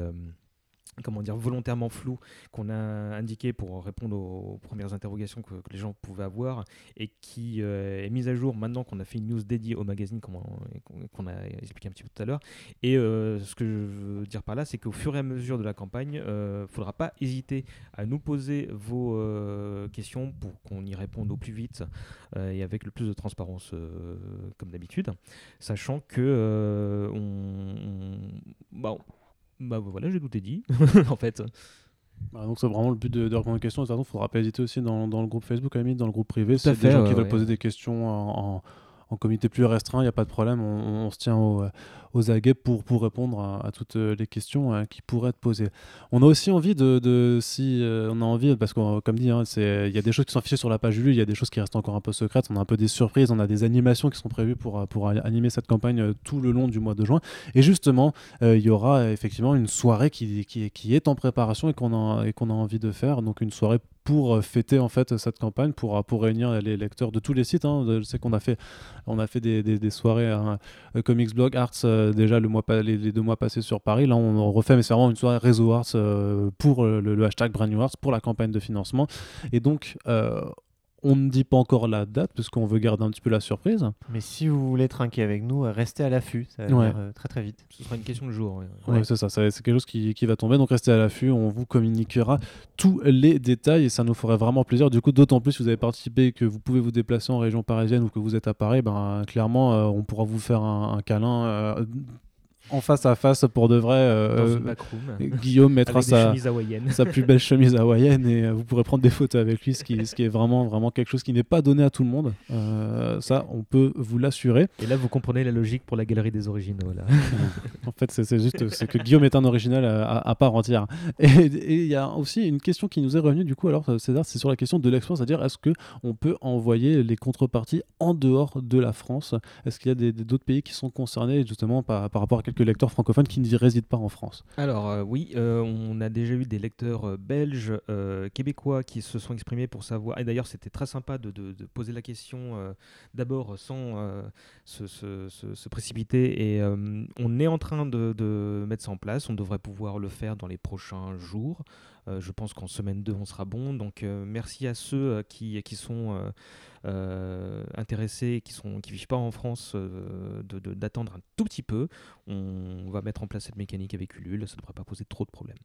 comment dire, volontairement floue, qu'on a indiqué pour répondre aux, premières interrogations que, les gens pouvaient avoir et qui euh, est mise à jour maintenant qu'on a fait une news dédiée au magazine, qu'on a expliqué un petit peu tout à l'heure. Et euh, ce que je veux dire par là, c'est qu'au fur et à mesure de la campagne, il ne faudra pas hésiter à nous poser vos euh, questions pour qu'on y réponde au plus vite euh, et avec le plus de transparence euh, comme d'habitude, sachant que euh, on, on- bah, bah, voilà, j'ai tout est dit (laughs) en fait. Voilà, donc c'est vraiment le but de, de répondre aux questions. Il ne faudra pas hésiter aussi dans, dans le groupe Facebook, à la limite, dans le groupe privé. C'est des gens qui ouais, veulent poser des questions en, en- en comité plus restreint, il n'y a pas de problème. On, on se tient au, aux aguets pour, pour répondre à, toutes les questions hein, qui pourraient être posées. On a aussi envie de, de si euh, on a envie, parce que comme dit, hein, il y a des choses qui sont affichées sur la page Ulule, il y a des choses qui restent encore un peu secrètes, on a un peu des surprises, on a des animations qui sont prévues pour, pour animer cette campagne euh, tout le long du mois de juin. Et justement, euh, il y aura euh, effectivement une soirée qui, qui, qui est en préparation et qu'on a, qu'on a envie de faire. Donc une soirée pour euh, fêter en fait cette campagne, pour, euh, pour réunir les lecteurs de tous les sites. hein. Je sais qu'on a fait, on a fait des, des- soirées hein, euh, Comics Blog Arts euh, déjà le mois, les, deux mois passés sur Paris. Là, on refait, mais c'est vraiment une soirée réseau Arts euh, pour euh, le, hashtag Brand New Arts, pour la campagne de financement. Et donc, on ne dit pas encore la date parce qu'on veut garder un petit peu la surprise. Mais si vous voulez trinquer avec nous, euh, restez à l'affût. Ça va Ouais. venir, euh, très très vite. Ce sera une question de jour. ouais. Ouais, c'est ça, ça- c'est quelque chose qui, qui va tomber. Donc restez à l'affût, on vous communiquera tous les détails et ça nous ferait vraiment plaisir. Du coup, d'autant plus si vous avez participé et que vous pouvez vous déplacer en région parisienne ou que vous êtes à Paris, ben, clairement, euh, on pourra vous faire un, un câlin euh, en face à face pour de vrai. Euh, backroom. Guillaume mettra sa, sa plus belle chemise hawaïenne et euh, vous pourrez prendre des photos avec lui, ce qui, ce qui est vraiment, vraiment quelque chose qui n'est pas donné à tout le monde. Euh, ça, on peut vous l'assurer. Et là, vous comprenez la logique pour la galerie des originaux. Là. (laughs) En fait, c'est juste c'est que Guillaume est un original à, part entière. Et il y a aussi une question qui nous est revenue du coup. Alors César, c'est sur la question de l'export, c'est-à-dire est-ce que on peut envoyer les contreparties en dehors de la France? Est-ce qu'il y a d'autres pays qui sont concernés justement par, par rapport à quelques lecteurs francophones qui ne résident pas en France Alors euh, oui, euh, on a déjà eu des lecteurs euh, belges, québécois qui se sont exprimés pour savoir. Et d'ailleurs, c'était très sympa de, poser la question d'abord sans se, précipiter. Et on est en train de, mettre ça en place. On devrait pouvoir le faire dans les prochains jours. Je pense qu'en semaine 2, on sera bon. Donc merci à ceux qui, sont intéressés, qui ne qui vivent pas en France, euh, de- de- d'attendre un tout petit peu. On va mettre en place cette mécanique avec Ulule, ça ne devrait pas poser trop de problèmes.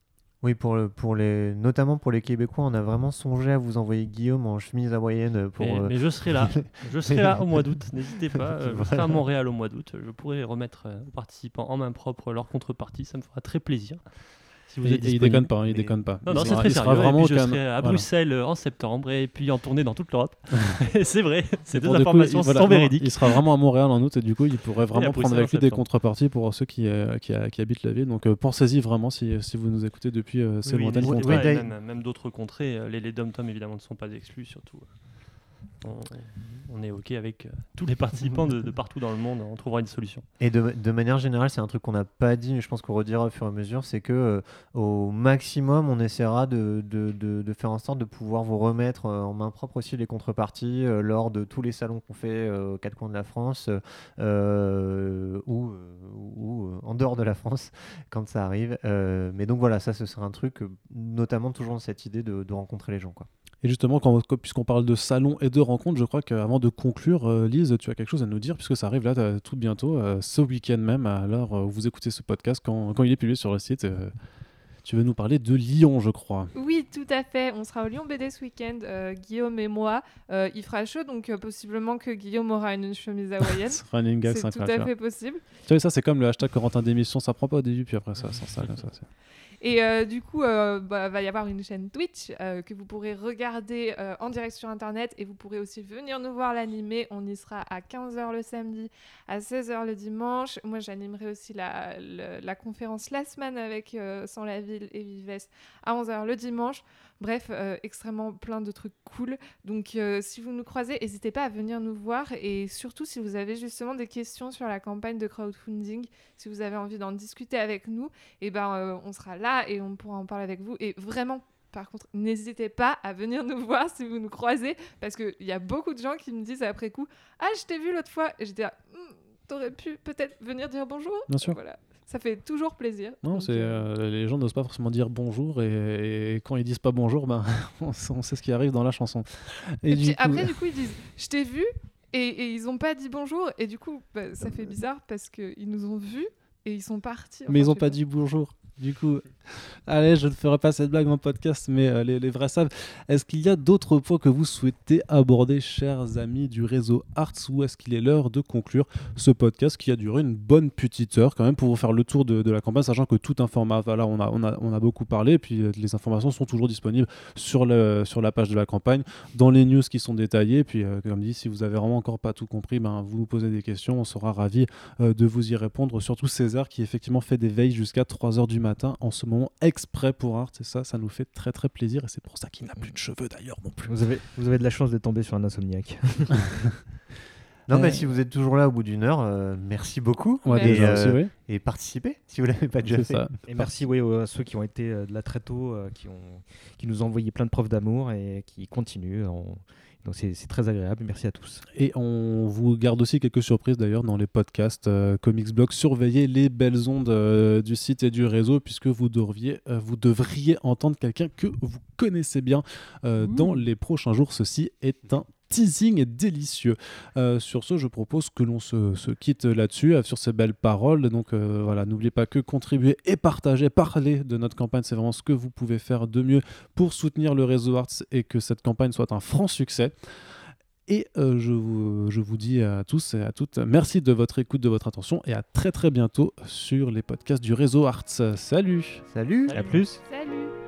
Oui, pour, le, pour les, notamment pour les Québécois, on a vraiment songé à vous envoyer Guillaume en chemise hawaïenne pour. mais, euh, mais je serai là. (laughs) Je serai là au mois d'août. N'hésitez pas. (laughs) euh, je serai à. Montréal au mois d'août. Je pourrai remettre euh, aux participants en main propre leur contrepartie. Ça me fera très plaisir. Si vous il, êtes il disponible. déconne pas, hein, il déconne pas. Non, non, Il c'est sera- très il sera sérieux. vraiment et puis je serai à. Bruxelles euh, en septembre et puis en tournée dans toute l'Europe. (laughs) c'est vrai, c'est deux du coup, informations il- voilà, sont non, véridiques. Il sera vraiment à Montréal en août et du coup, il pourrait vraiment prendre avec lui des contreparties pour ceux qui, euh, qui, qui habitent la ville. Donc euh, pensez-y vraiment si, si vous nous écoutez depuis euh, ces Oui, lointaines contrées. Oui, d'ailleurs- même, même d'autres contrées. Les, les dom-tom évidemment ne sont pas exclus, surtout. On, on est OK avec euh, tous les participants de, partout dans le monde. On trouvera une solution. Et de, manière générale, c'est un truc qu'on n'a pas dit, mais je pense qu'on redira au fur et à mesure, c'est que euh, au maximum, on essaiera de, faire en sorte de pouvoir vous remettre euh, en main propre aussi les contreparties lors de tous les salons qu'on fait aux quatre coins de la France ou, en dehors de la France (laughs) quand ça arrive. Mais donc voilà, ça ce sera un truc, notamment toujours dans cette idée de, de rencontrer les gens. Quoi. Et justement, quand, puisqu'on parle de salon et de rencontres, je crois qu'avant de conclure, euh, Lise, tu as quelque chose à nous dire, puisque ça arrive là euh, tout bientôt, euh, ce week-end même, à l'heure où vous écoutez ce podcast, quand, quand il est publié sur le site. tu veux nous parler de Lyon, je crois. Oui, tout à fait. On sera au Lyon BD ce week-end, euh, Guillaume et moi. Euh, il fera chaud, donc euh, possiblement que Guillaume aura une chemise hawaïenne. (laughs) Ce sera un running gag, C'est tout à fait possible. Tu vois, ça, c'est comme le hashtag Corentin d'émission, ça prend pas au début, puis après ça, comme ça. Et euh, du coup, euh, bah, va y avoir une chaîne Twitch euh, que vous pourrez regarder euh, en direct sur Internet et vous pourrez aussi venir nous voir l'animer. On y sera à 15h le samedi, à 16h le dimanche. Moi, j'animerai aussi la, la conférence Last Man avec Sans la Ville et Vives à 11h le dimanche. Bref, euh, extrêmement plein de trucs cool. Donc, euh, si vous nous croisez, n'hésitez pas à venir nous voir. Et surtout, si vous avez justement des questions sur la campagne de crowdfunding, si vous avez envie d'en discuter avec nous, et ben, euh, on sera là et on pourra en parler avec vous. Et vraiment, par contre, n'hésitez pas à venir nous (laughs) voir si vous nous croisez, parce qu'il y a beaucoup de gens qui me disent après coup Ah, je t'ai vu l'autre fois. Et j'étais là, Hmm, T'aurais pu peut-être venir dire bonjour Bien sûr. Voilà. Ça fait toujours plaisir. Non, c'est euh, euh, les gens n'osent pas forcément dire bonjour et, et quand ils disent pas bonjour, ben (laughs) on, sait- on sait ce qui arrive dans la chanson. Et, Et du puis coup- après, du coup, ils disent Je t'ai vu et, et ils ont pas dit bonjour. Et du coup, bah, ça fait bizarre parce qu'ils nous ont vus et ils sont partis. mais ils ont je pas dit bonjour. Du coup, allez, je ne ferai pas cette blague en podcast, mais euh, les, vrais savent. Est-ce qu'il y a d'autres points que vous souhaitez aborder, chers amis du réseau Arts, ou est-ce qu'il est l'heure de conclure ce podcast qui a duré une bonne petite heure quand même pour vous faire le tour de, la campagne, sachant que tout informat, voilà, on a, on a, on a beaucoup parlé, puis euh, les informations sont toujours disponibles sur, le, sur la page de la campagne, dans les news qui sont détaillées, puis euh, comme dit, si vous avez vraiment encore pas tout compris, ben, vous nous posez des questions, on sera ravis euh, de vous y répondre, surtout César qui effectivement fait des veilles jusqu'à 3h du matin en ce moment exprès pour Art, et ça, ça nous fait très très plaisir, et c'est pour ça qu'il n'a plus de cheveux d'ailleurs non plus. Vous avez, vous avez de la chance de tomber sur un insomniaque. (laughs) Non, mais si vous êtes toujours là au bout d'une heure, euh, merci beaucoup. Ouais, et, déjà euh, oui. et participez si vous l'avez pas déjà fait. ça. Et merci oui, à ceux qui ont été de là très tôt, euh, qui, ont, qui nous ont envoyé plein de preuves d'amour et qui continuent. On- Donc c'est très agréable. Merci à tous. Et on vous garde aussi quelques surprises d'ailleurs dans les podcasts euh, Comics Blog. Surveillez les belles ondes euh, du site et du réseau puisque vous devriez, euh, vous devriez entendre quelqu'un que vous connaissez bien euh, dans les prochains jours. Ceci est un teasing délicieux. Euh, sur ce, je propose que l'on se, se quitte là-dessus, euh, sur ces belles paroles. Donc euh, voilà, n'oubliez pas que contribuer et partager, parler de notre campagne, c'est vraiment ce que vous pouvez faire de mieux pour soutenir le réseau Arts et que cette campagne soit un franc succès. Et euh, je, vous, je vous dis à tous et à toutes, merci de votre écoute, de votre attention et à très très bientôt sur les podcasts du réseau Arts. Salut Salut À plus. Salut